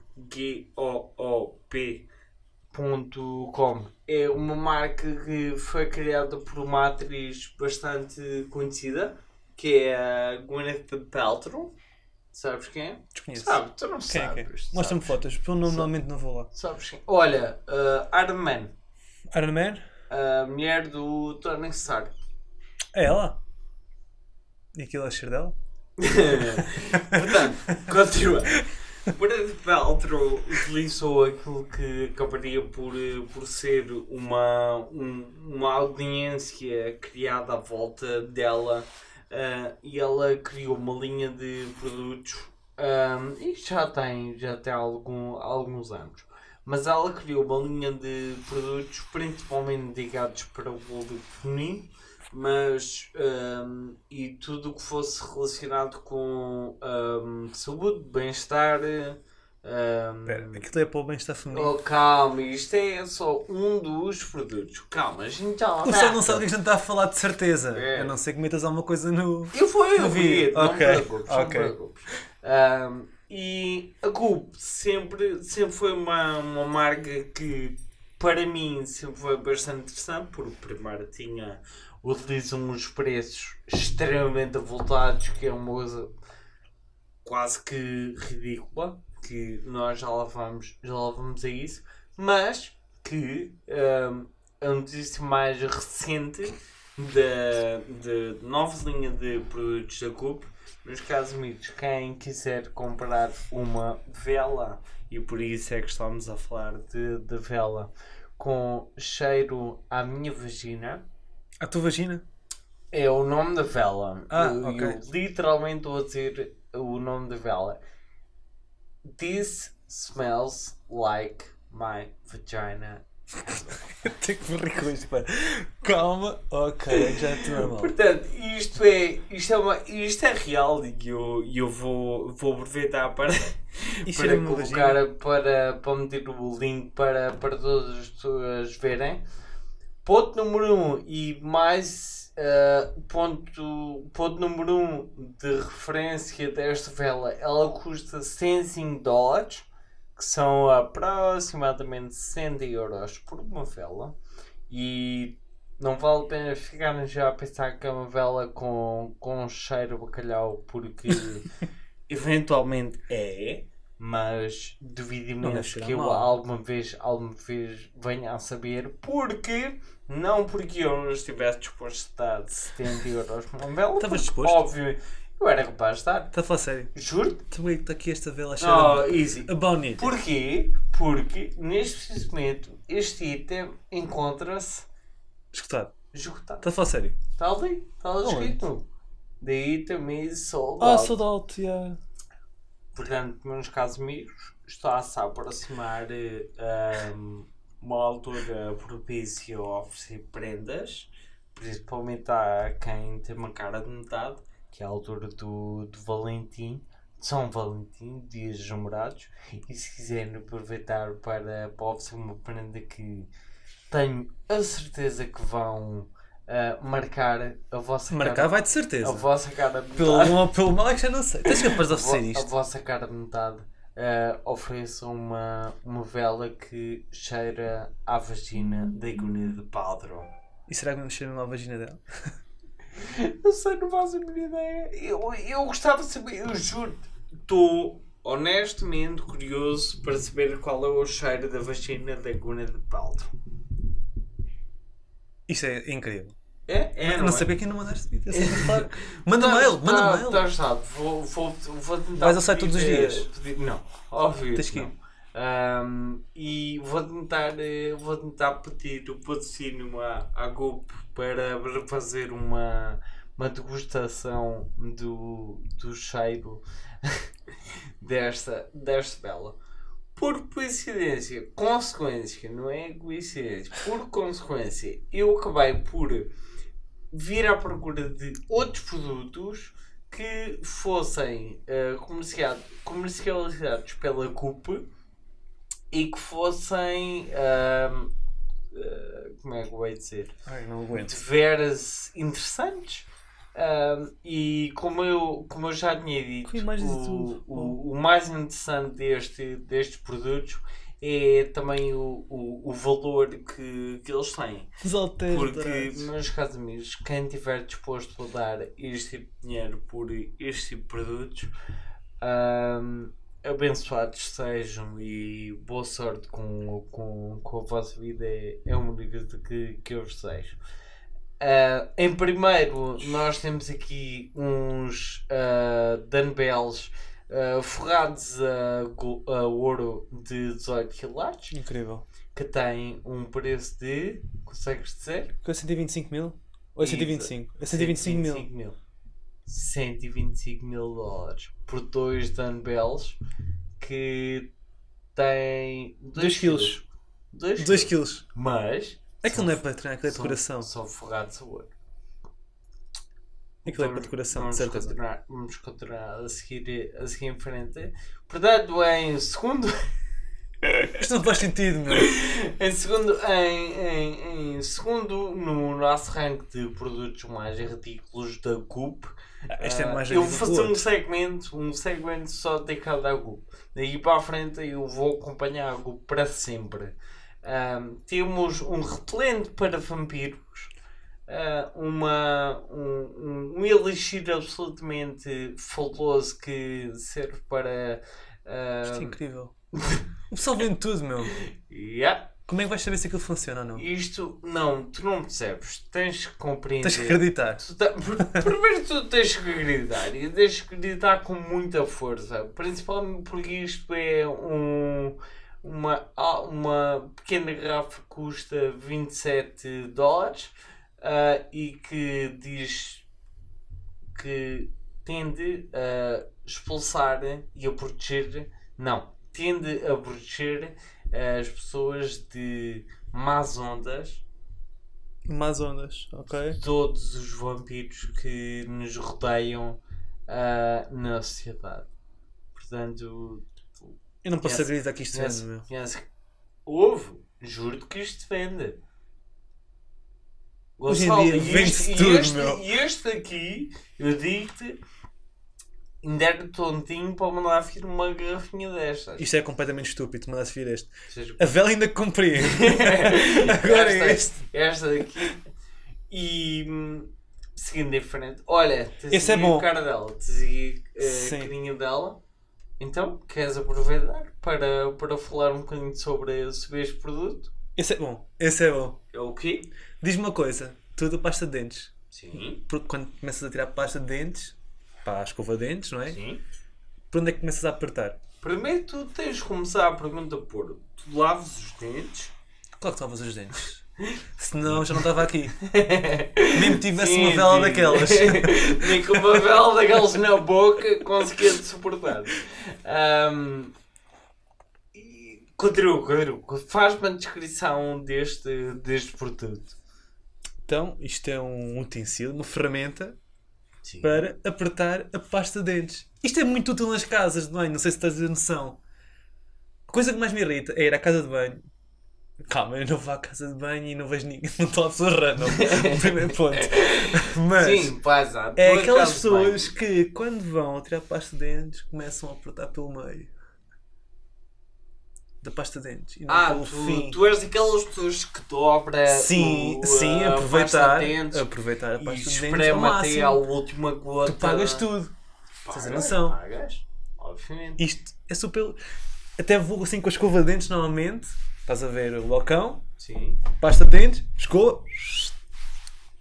G-O-O-P.com, é uma marca que foi criada por uma atriz bastante conhecida, que é a Gwyneth Paltrow. Sabes quem é? Desconheço. Sabe, tu não Quem é é? sabes. Mostra-me sabes. fotos, porque eu normalmente não vou lá. Sabes quem? Olha, uh, Iron Man, Iron Man? a mulher do Tony Stark. É ela? E aquilo é cheiro dela? *laughs* Portanto, continua. Gwyneth Paltrow utilizou aquilo que acabaria por, eh, por ser uma, um- uma audiência criada à volta dela ah, e ela criou uma linha de produtos ah, e já tem, já tem algum, alguns anos. Mas ela criou uma linha de produtos principalmente dedicados para o público feminino mas hum, e tudo o que fosse relacionado com hum, saúde, bem-estar. Hum, Espera, aquilo é para o bem-estar feminino. oh, calma, isto é só um dos produtos. Calma, a gente já lá O pessoal não sabe o que a gente está a falar de certeza. É. A não ser que metas alguma coisa no. Eu fui, eu vi, não Ok, me preocupes, não me ok. preocupes. Ahm, e a Coop sempre, sempre foi uma, uma marca que para mim sempre foi bastante interessante, porque primeiro tinha, utilizam uns preços extremamente avultados, que é uma coisa quase que ridícula, que nós já lá vamos, já lá vamos a isso, mas que ahm, a notícia mais recente da de nova linha de produtos da CUP. Nos casos amigos, quem quiser comprar uma vela, e por isso é que estamos a falar de, de vela com cheiro à minha vagina, A tua vagina? é o nome da vela. Ah, eu, ok. eu literalmente a dizer o nome da vela. This smells like my vagina. *laughs* Tenho que me rir com isto. Calma, ok, já estou normal. Portanto, isto é, isto é, uma, isto é real e eu, eu vou, vou aproveitar para, para a colocar, para, para meter o link para, para todas as pessoas verem. Ponto número 1 um, e mais eh, ponto, ponto número 1 um de referência desta vela, ela custa 105 dólares, que são aproximadamente 60 euros por uma vela. E não vale a pena ficar já a pensar que é uma vela com, com cheiro a bacalhau, porque *laughs* eventualmente é, mas duvido imenso que eu mal. alguma vez, alguma vez venha a saber, porque não porque eu não estivesse disposto a dar 70 euros por uma vela, Estavas disposto? óbvio, eu era capaz de dar. Está a falar sério? Juro? Então está aqui esta vela a cheirar Oh, easy. a baunilha. Porquê? Porque neste preciso momento este item encontra-se Escutado. esgotado. Está a falar sério? Está ali, está ali Onde? escrito. Item is sold Ah, out. sold out, yeah. Portanto, meus caros amigos, está-se a aproximar eh, ahm, uma altura propícia a oferecer prendas, principalmente a quem tem uma cara de metade, que é a altura do, do Valentim, São Valentim, dias dos namorados, e se quiserem aproveitar para, para oferecer uma prenda que tenho a certeza que vão ah, marcar a vossa Marcar cara, vai de a certeza. vossa cara de Pelo metade. bom ou pelo mal é que já não sei. Tens capaz de A oferecer A isto? vossa cara de metade eh, ofereça uma, uma vela que cheira à vagina da Iguna de Padro. E será que me cheira uma vagina dela? *laughs* Não sei, não faço a minha ideia. Eu, eu gostava de saber, eu juro, estou honestamente curioso para saber qual é o cheiro da vagina da Iguna de Padro. Isto é incrível. É? É, não não é? sabia quem não mandaste. *laughs* Manda Tá- mail, manda tá- mail. tá ajustado. Vou, vou, vou tentar. Vais ao site todos os dias? eh, pedir- não, óbvio. Tens que ir. Ahm, e vou tentar, eh, vou tentar pedir o patrocínio à, à GUP para, fazer uma, uma degustação do, do cheiro *laughs* desta, desta vela. Por coincidência, consequência, não é coincidência, por consequência, eu acabei por vir à procura de outros produtos que fossem comerciado- comercializados pela CUP e que fossem ahm, eh, como é que eu vou dizer? Ai, não de aguento. veras interessantes. Ahm, e como eu, como eu já tinha dito o, o, o mais interessante deste, destes produtos é também o, o, o valor que, que eles têm Os porque, meus caros amigos, quem estiver disposto a dar este tipo de dinheiro por este tipo de produtos, ahm, abençoados sejam e boa sorte com, com, com a vossa vida, é, é uma única coisa que, que eu vos desejo. Ah, em primeiro, nós temos aqui uns uh, dumbbells ah, forrados a, go- a ouro de 18 quilates Incrível. que tem um preço de. Consegues dizer? Que é 125 mil? Ou é 125? É 125 mil. 125 mil. 125 mil dólares por dois dumbbells que têm 2 quilos. 2 2 quilos. Mas. Aquilo são- não é para treinar, aquilo é são- decoração. São forrados a ouro. Aquilo é para Vamos- decoração, de vamos certeza. continuar, vamos continuar a seguir, a seguir em frente. Portanto, em segundo. *laughs* Isto não faz sentido, meu. *laughs* Em segundo, em, em, em segundo, no nosso ranking de produtos mais ridículos da CUP, Este é ah, mais eu vou fazer um segmento, um segmento só dedicado à CUP. Daí para a frente eu vou acompanhar a CUP para sempre. Ah, temos um repelente para vampiros, ah, uma, um, um, elixir absolutamente fabuloso que serve para. ah, Isto é incrível. *laughs* O pessoal vende tudo, meu. Yeah. Como é que vais saber se aquilo funciona ou não? Isto, não, tu não percebes. Tens que compreender. Tens que acreditar. Tu *laughs* pr- Primeiro tu tens que acreditar e tens que acreditar com muita força, principalmente porque isto é um, uma, uma pequena garrafa que custa 27 dólares ah, e que diz que tende a expulsar e a proteger, não, tende a proteger as pessoas de más ondas Más ondas, ok? todos os vampiros que nos rodeiam ah, na sociedade. Portanto, Eu não posso acreditar que isto vende, meu. houve, juro que isto vende. Hoje em Gonçalo, dia e vende-se e tudo, este, meu. e este aqui, eu digo-te, ainda era tontinho para mandar vir uma garrafinha destas. Isto é completamente estúpido, mandasse vir este. A vela ainda compreende. *laughs* Agora é este. esta daqui. E seguindo em frente, olha, Esse é bom. a cara dela, Sim. a carinha dela. Então, queres aproveitar para, para falar um bocadinho sobre, sobre este produto? Esse é bom. Esse é bom. É o quê? Diz-me uma coisa. Tu da pasta de dentes. Sim, Porque quando começas a tirar pasta de dentes, pá, a escova de dentes, não é? sim. Por onde é que começas a apertar? Primeiro tu tens de começar a pergunta por tu lavas os dentes? Claro que lavas os dentes. *laughs* Senão já não estava aqui. *laughs* Mesmo que tivesse Sim, uma vela sim. daquelas. *laughs* Nem com uma vela daquelas na boca conseguia suportar. Ahm, Continua, continua. Faz-me a descrição deste, deste produto. Então, isto é um utensílio, uma ferramenta Sim. para apertar a pasta de dentes. Isto é muito útil nas casas de banho, não sei se estás a noção. A coisa que mais me irrita é ir à casa de banho. Calma, eu não vou à casa de banho e não vejo ninguém, não estou a pessoa random. Primeiro ponto. Mas Sim, à é aquelas pessoas que quando vão tirar pasta de dentes começam a apertar pelo meio da pasta de dentes e não Ah, pelo tu, fim. tu és daquelas pessoas que dobra Sim, o, sim, a aproveitar, pasta de dentes aproveitar a pasta de dentes ao espreme até à máximo. última gota. Tu pagas tudo. Pagas, Tens a noção. Pagas, obviamente. Isto é super. Até vou assim com a escova de dentes normalmente. Estás a ver o locão, Sim. pasta de dentes, escova.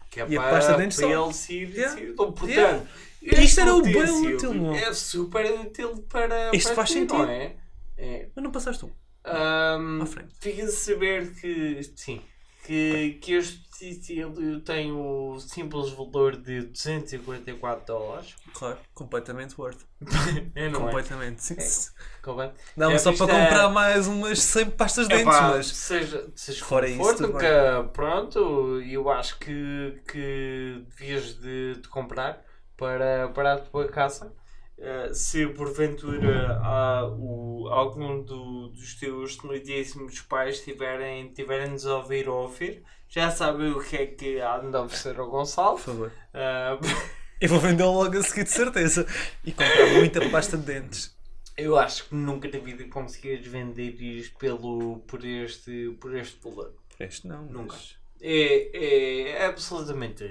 Que é E a para, pasta de dentes para só. ele se ir. Yeah. se. Então, portanto, Yeah. Isto era o bem útil. É super útil para. Isto para faz ti, sentido. Não é? é. Mas não passaste um. À frente. Fica a saber que. Sim. Que, que este utensílio tem o simples valor de 244 dólares. Claro, completamente worth. *laughs* É, não é? completamente. Sim. Completo. Dá-me É, só isto para é- comprar mais umas 100 pastas de dentes, mas. seja, seja Fora isso, for, nunca, pronto, eu acho que, que devias de, de comprar para, para a tua casa. Eh, se porventura há o, algum do- dos teus queridíssimos pais tiverem, tiverem-nos a ouvir ou ouvir, já sabem o que é que há de oferecer ao Gonçalo. Por favor. Eh, *laughs* Eu vou vender logo a seguir de certeza. E comprar muita pasta de dentes. eu acho que nunca na vida conseguias vender isto pelo, por, este, por este valor. Este não, Nunca. mas- É, é absolutamente.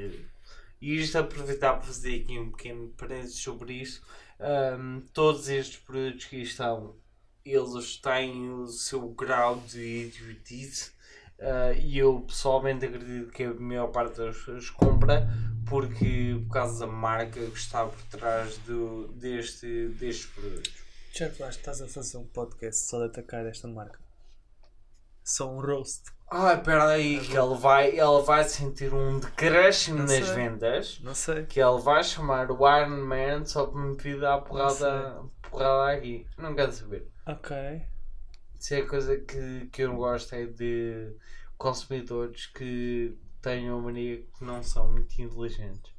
E isto aproveitar para fazer aqui um pequeno parênteses sobre isso. Ahm, todos estes produtos que estão, eles têm o seu grau de idiotice. ah, e eu pessoalmente acredito que a maior parte das pessoas compra porque por causa da marca que está por trás do, deste, destes produtos. Já que estás a fazer um podcast só de atacar esta marca. Só um roast. Ah, espera aí, que ele vai, ele vai sentir um decréscimo Não nas sei. vendas. Não sei. que ele vai chamar o Iron Man só para me pedir a porrada, porrada aqui. Não quero saber. Ok. Isso é coisa que, que eu não gosto é de consumidores que tenham mania que não são muito inteligentes.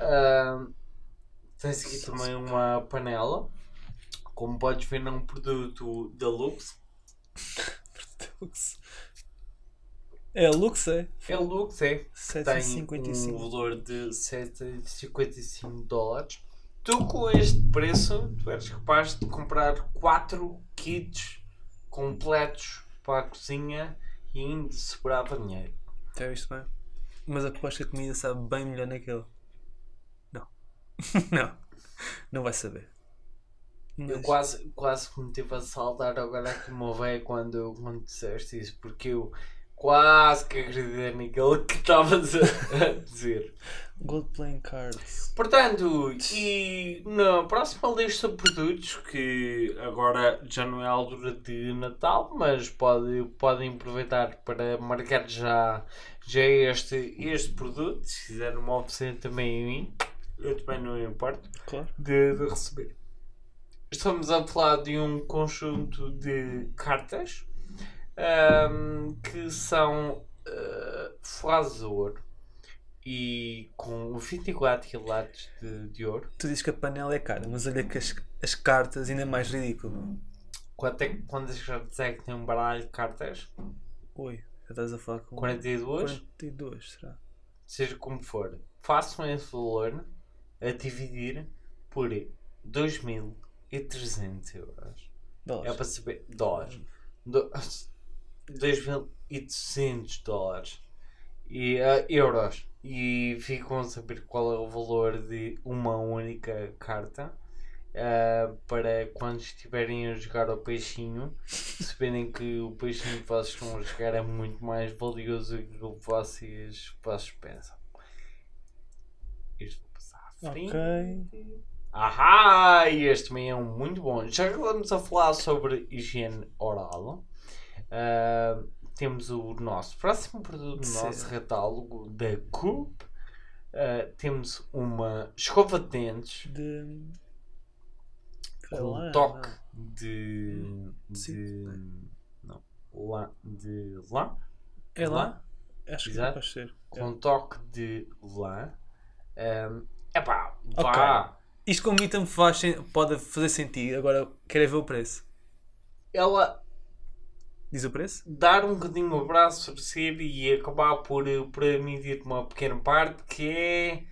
Ahm, tens aqui também uma panela. Como podes ver, é um produto da Lux. Lux. É Lux, é? É Lux, é. Tem um 7,55. valor de 755 dólares. Tu com este preço, tu eres capaz de comprar 4 kits completos para a cozinha e ainda sobrava dinheiro. Já viste bem? Mas aposto que a comida sabe bem melhor naquele. Não. *laughs* não. Não vai saber. Eu Mas- quase, quase que me tive a saltar agora aqui uma veia quando, quando disseste isso, porque eu quase que acreditei naquilo que estavas a, dizer. Gold Playing Cards. Portanto, e na próxima lista de produtos, que agora já não é a altura de Natal, mas pode, podem aproveitar para marcar já, já este, este produto, se quiser uma oferecer também a mim, eu também não me importo Claro. de, de receber. Estamos a falar de um conjunto de cartas ahm, que são uh, folhadas de ouro e com 24 quilates de, de ouro. Tu dizes que a panela é cara, mas olha que as, as cartas ainda é mais ridículo. Quanto é, quantas cartas é que tem um baralho de cartas? Oi, já estás a falar com 42? 42, será? Seja como for, façam esse valor a dividir por 2.300 euros. É Dólares. para saber. Dólares. Do- 2.800 dólares. E, ah, euros. E ficam a saber qual é o valor de uma única carta. ah, para quando estiverem a jogar ao peixinho, saberem que o peixinho que vocês estão a jogar é muito mais valioso do que o que vocês, vocês pensam. Isto vou passar à frente. Ok. Ahá! Este também é um muito bom. Já que estamos a falar sobre higiene oral, ah, temos o nosso próximo produto do nosso catálogo da Coop. Ah, temos uma escova de dentes De. com Lá, um toque de. Sim. de. Não. Lá, de lã. É lá? Acho que Exato. pode ser. Com um toque de lã. Um, epá, Ok. vá! Isto com Mita me faz, pode fazer sentido. Agora quero é ver o preço. Ela Diz o preço? dar um bocadinho o braço a torcer e acabar por, por medir uma pequena parte que é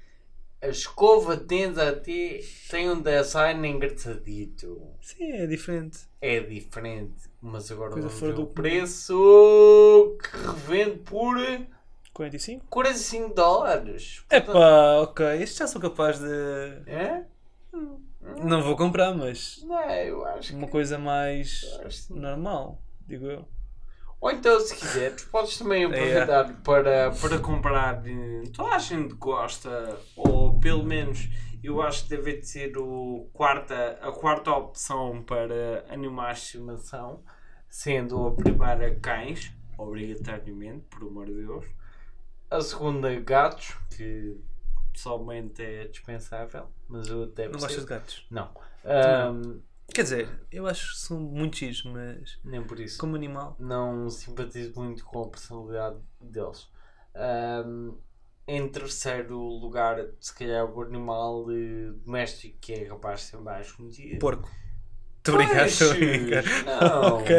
a escova de dentes até tem um design engraçadito. Sim, é diferente. É diferente, mas agora Coisa vamos ver do o preço que revende por 45? 45 dólares. Epá, ok. Este já sou capaz de. É? Não vou comprar, mas. Não, eu acho Uma que. coisa mais. normal, digo eu. Ou então, se quiseres, podes também *laughs* aproveitar para, para comprar. Toda a gente gosta, ou pelo menos eu acho que deve de ser o quarta, a quarta opção para animais de estimação, sendo a primeira cães, obrigatoriamente, por amor de Deus. A segunda, gatos, que pessoalmente é dispensável, mas eu até Não gostas de gatos? Não. Ahm, Quer dizer, eu acho que são muito giros, mas. nem por isso. Como animal. não simpatizo muito com a personalidade deles. Ahm, em terceiro lugar, se calhar o animal eh, doméstico que é capaz de ser mais conhecido. Porco. Brincar. Peixes! Não. *laughs* Ok.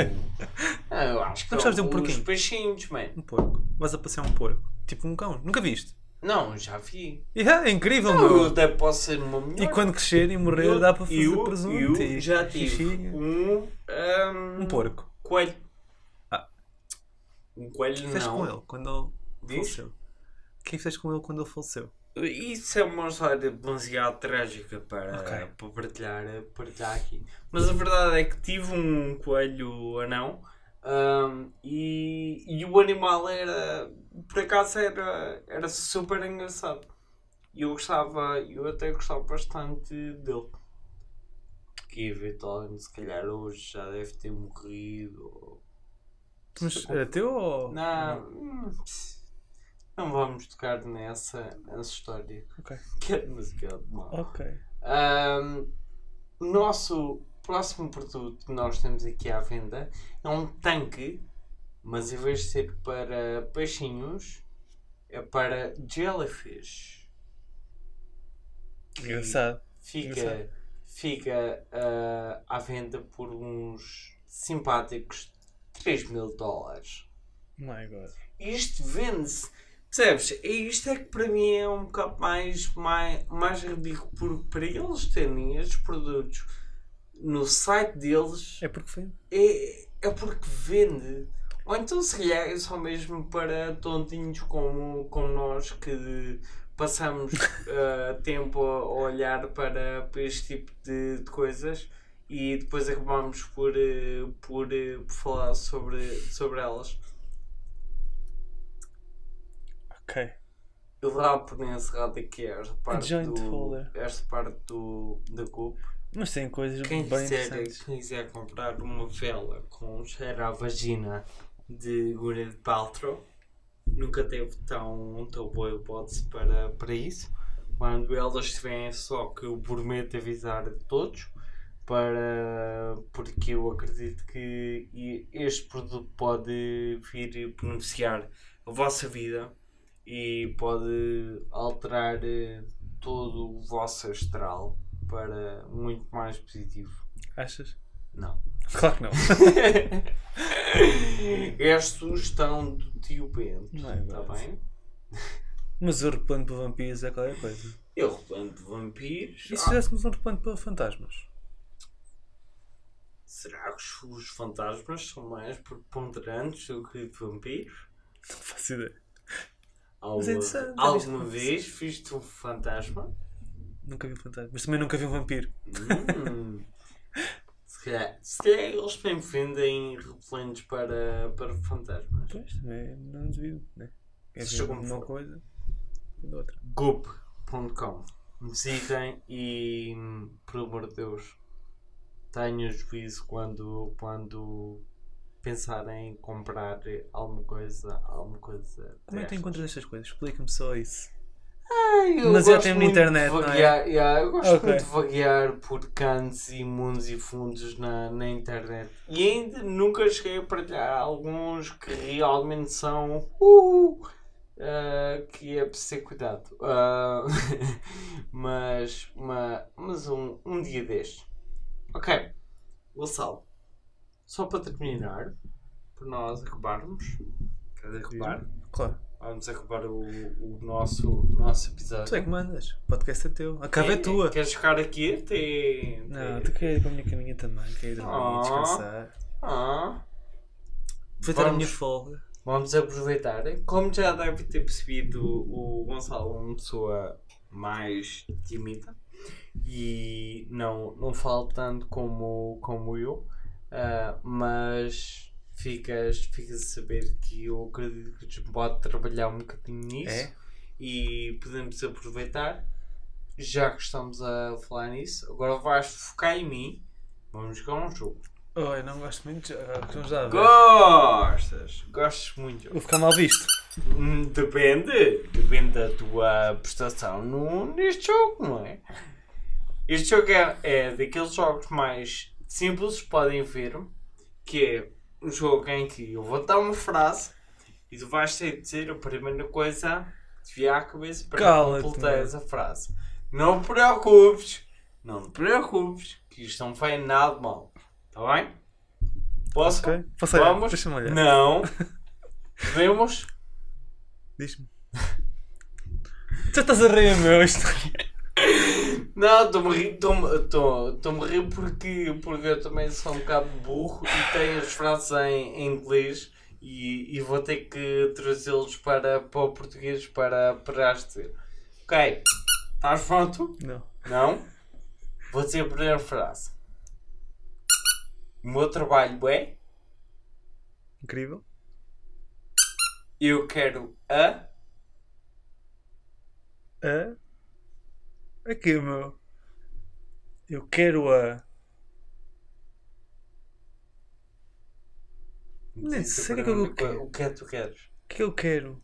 Não, eu acho que gostavas de são um os porquinho? peixinhos, man. Um porco. Vais a passear um porco. Tipo um cão. Nunca viste? Não, já vi. Yeah, é incrível, Não, eu meu. até posso ser uma melhor. E quando crescer e morrer, Eu- dá para fazer eu- presunto eu já tive um, ahm, Um porco. coelho. Ah. Um coelho O que não. com ele quando ele Diz? faleceu? O que fizeste com ele quando ele faleceu? Isso é uma história demasiado trágica para, Ok. para partilhar, partilhar aqui. Mas a verdade é que tive um coelho anão ahm, e, e o animal era, por acaso, era, era super engraçado. E eu gostava, eu até gostava bastante dele. Que eventualmente, se calhar, hoje já deve ter morrido. ou- Mas era teu ou. Não, não vamos tocar nessa, nessa história. Ok. Que é demasiado mau. Ok. O nosso próximo produto que nós temos aqui à venda é um tanque, mas em vez de ser para peixinhos, é para jellyfish. Engraçado. Fica, Engraçado. fica ah, à venda por uns simpáticos 3 mil dólares. My God. Isto vende-se. Percebes? E isto é que para mim é um bocado mais, mais, mais ridículo, porque para eles terem estes produtos no site deles É porque foi. é, é porque vende. Ou então se calhar é só mesmo para tontinhos como, como nós que passamos *laughs* eh, tempo a olhar para, para este tipo de, de coisas e depois acabamos por, eh, por, eh, por falar sobre, sobre elas. Ok. Eu dá por encerrado aqui esta parte, do, esta parte do, da CUP. Mas tem coisas Quem bem quiser, quem quiser comprar uma vela com cheiro à vagina de Gwyneth Paltrow, nunca teve tão, tão boa hipótese para, para isso. Quando elas estiverem só que eu prometo avisar a todos, para, porque eu acredito que este produto pode vir beneficiar a vossa vida e pode alterar eh, todo o vosso astral para muito mais positivo. Achas? Não. Claro que não. *laughs* é a sugestão do tio Bento. Não é Está bem? Mas o repelente para vampiros é qualquer coisa. Eu replanto vampiros. E se fizéssemos um repelente para fantasmas? será que os- fantasmas são mais preponderantes do que vampiros? Não faço ideia. Alguma, é alguma viste? vez viste um fantasma? Nunca vi um fantasma. Mas também nunca vi um vampiro. Hum. *laughs* se, calhar, se calhar eles bem vendem repelentes para, para fantasmas. Pois, também não duvido, né? Quer como uma coisa outra. goop.com Visitem e, por amor de Deus, tenham juízo quando, quando pensarem em comprar alguma coisa. Alguma coisa Como é que tu encontras estas coisas? Explica-me só isso. Ai, eu Mas já gosto tem na muito internet, de não é? vaguear, yeah, eu gosto Ok. muito de vaguear por cantos e mundos e fundos na, na internet. E ainda nunca cheguei a partilhar alguns que realmente são. Uh, ah, que é preciso ter cuidado. Ah, *laughs* mas ma- mas um, um dia destes. Ok, Gonçalo, só para terminar, para nós acabarmos. Queres acabar? Claro. Vamos acabar o, o nosso, nosso episódio. Tu é que mandas. O podcast é teu. A cava é tua. Queres ficar aqui até. Não, tu queres ir para a minha caminha também. Quer ir Ah. descansar. Ah, Aproveitar a Vamos. minha folga. vamos aproveitar. Como já deve ter percebido, o Gonçalo é uma pessoa mais tímida e não, não fala tanto como, como eu, ah, mas ficas, ficas a saber que eu acredito que pode trabalhar um bocadinho nisso. É? e podemos aproveitar, já que estamos a falar nisso, agora vais focar em mim. Vamos jogar um jogo. Oh, eu não gosto muito de vi. Gostas? Gostas muito? Vou ficar mal visto. Hum, Depende. Depende da tua prestação no, neste jogo, não é? Este jogo é, é daqueles jogos mais simples, podem ver, que é um jogo em que eu vou dar uma frase e tu vais ter de dizer a primeira coisa que te vier à cabeça para completares a frase. Não te preocupes, não te preocupes, que isto não faz nada de mal. Está bem? Posso? Ok? Posso? Vamos? Deixa-me olhar. Não. *laughs* Vemos? Diz-me. Já estás a rir, meu. Isto... Não, estou-me a rir, estou-me- a rir porque, porque eu também sou um bocado burro e tenho as frases em, em inglês e, e vou ter que trazê-los para, para o português para, para as dizer. Ok, estás pronto? Não. Não? Vou dizer a primeira frase. O meu trabalho é Incrível. eu quero a A. Aqui, meu. Eu quero a. Nem sei o que é que eu primeira quero. O que é que tu queres? O que eu quero?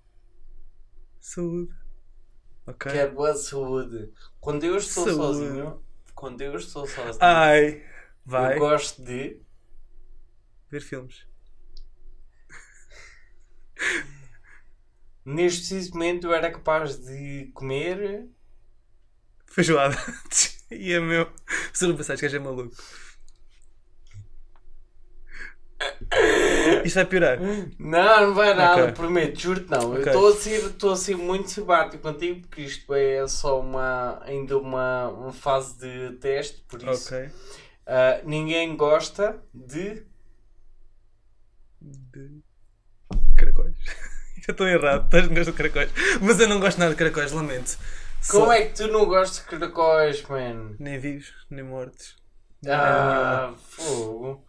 Saúde. Ok. Quero a saúde. Quando eu estou Saúde. sozinho, quando eu estou sozinho, Ai. Vai. eu gosto de Ver filmes. Neste preciso momento eu era capaz de comer. Feijoada. *laughs* e é meu. Se não pensares que és maluco. Isto vai piorar. Não, não vai nada, Ok. prometo, juro-te não. Eu Ok. estou a ser, estou a ser muito simpático contigo porque isto é só uma, ainda uma, uma fase de teste, por isso Ok. ah, ninguém gosta de. De caracóis. *laughs* Já estou errado, estás de caracóis. Mas eu não gosto nada de caracóis, lamento. Como Só- é que tu não gostas de caracóis, man? Nem vivos, nem mortos. Ah, fogo.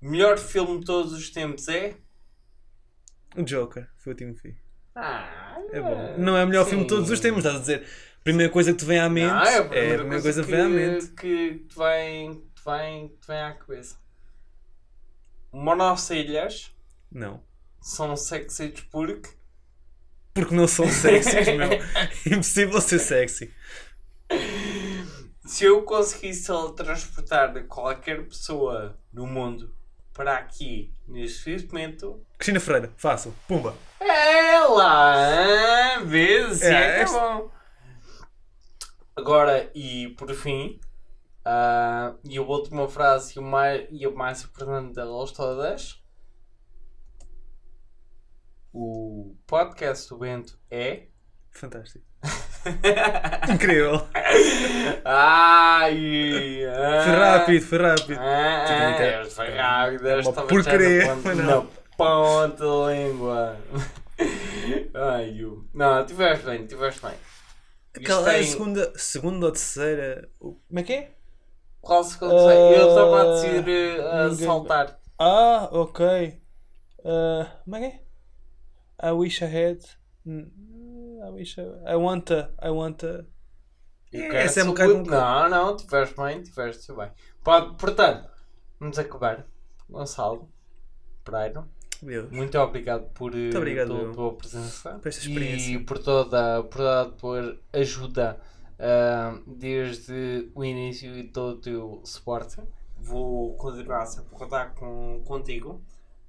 O melhor filme de todos os tempos é? O Joker, foi o último que vi. Ah, É bom. Não é o melhor filme de todos os tempos, estás a dizer. A primeira coisa que te vem à mente Não, é a primeira coisa que vem à mente. que te vem, te vem, te vem à cabeça. Monocelhas Não. são sexys porque Porque não são sexys, *laughs* meu. Impossível ser sexy. se eu conseguisse transportar qualquer pessoa no mundo para aqui neste momento, Cristina Freira, fácil. Pumba. ela ah, vês? É, É, é bom. Agora, e por fim, ah, e a última frase e o mais, e o mais importante delas todas. O podcast do Bento é. Fantástico. *laughs* Incrível. Ai! ah, Foi rápido, foi rápido. Ah, Tipo, ah, foi rápido, é uma porcaria, na ponta, não. na ponta da língua. Ai, eu. Não, tiveste bem, tiveste bem. Aquela é a tem- segunda, segunda ou terceira. Como é que é? Qual segundo sei? Eu estava a Ah, dizer eh, ninguém- saltar. Ah, ok. Ah, como é que é? I wish I had. I wish I, I want a. I want a. É, essa é um bocado Não, não, tiveste bem, tiveste bem. Pode, portanto, vamos acabar. Gonçalo Pereira, Deus. muito obrigado por eh, obrigado, pela eu. tua presença Por esta experiência. e por toda, por toda a tua ajuda ah, desde o início e todo o teu suporte. Vou continuar sempre a contar com, contigo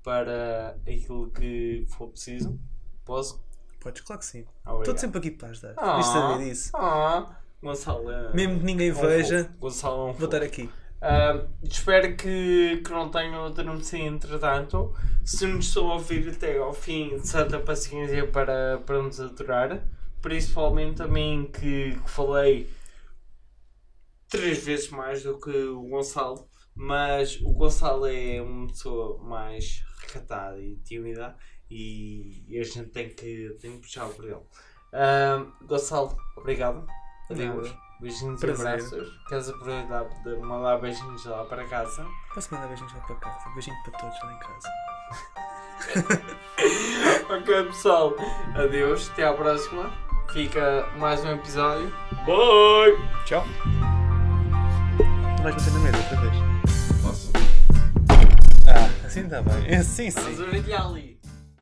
para aquilo que for preciso. Posso? Podes, claro que sim. Obrigado. Estou sempre aqui para ajudar. Ah, Deves saber disso. Ah, Gonçalo. é- Mesmo que ninguém é um veja, fofo. Gonçalo é um vou estar aqui. Ah, espero que, que não tenham adormecido entretanto. Se nos estão a ouvir até ao fim, santa paciência para, para nos adorar. Principalmente a mim que, que falei três vezes mais do que o Gonçalo. Mas o Gonçalo é uma pessoa mais recatada e tímida e, a gente tem que, tem que puxar por ele. Ah, Gonçalo, obrigado. Adeus. Beijinhos Prazer. e abraços. Queres aproveitar de mandar beijinhos lá para casa? Posso mandar beijinhos lá para casa? Beijinho para todos lá em casa. *laughs* ok, pessoal. Adeus. Até à próxima. Fica mais um episódio. Bye! Tchau. Tu vais bater na mesa outra vez? Bem. *laughs* Sim, sim. Vamos orelhar ali.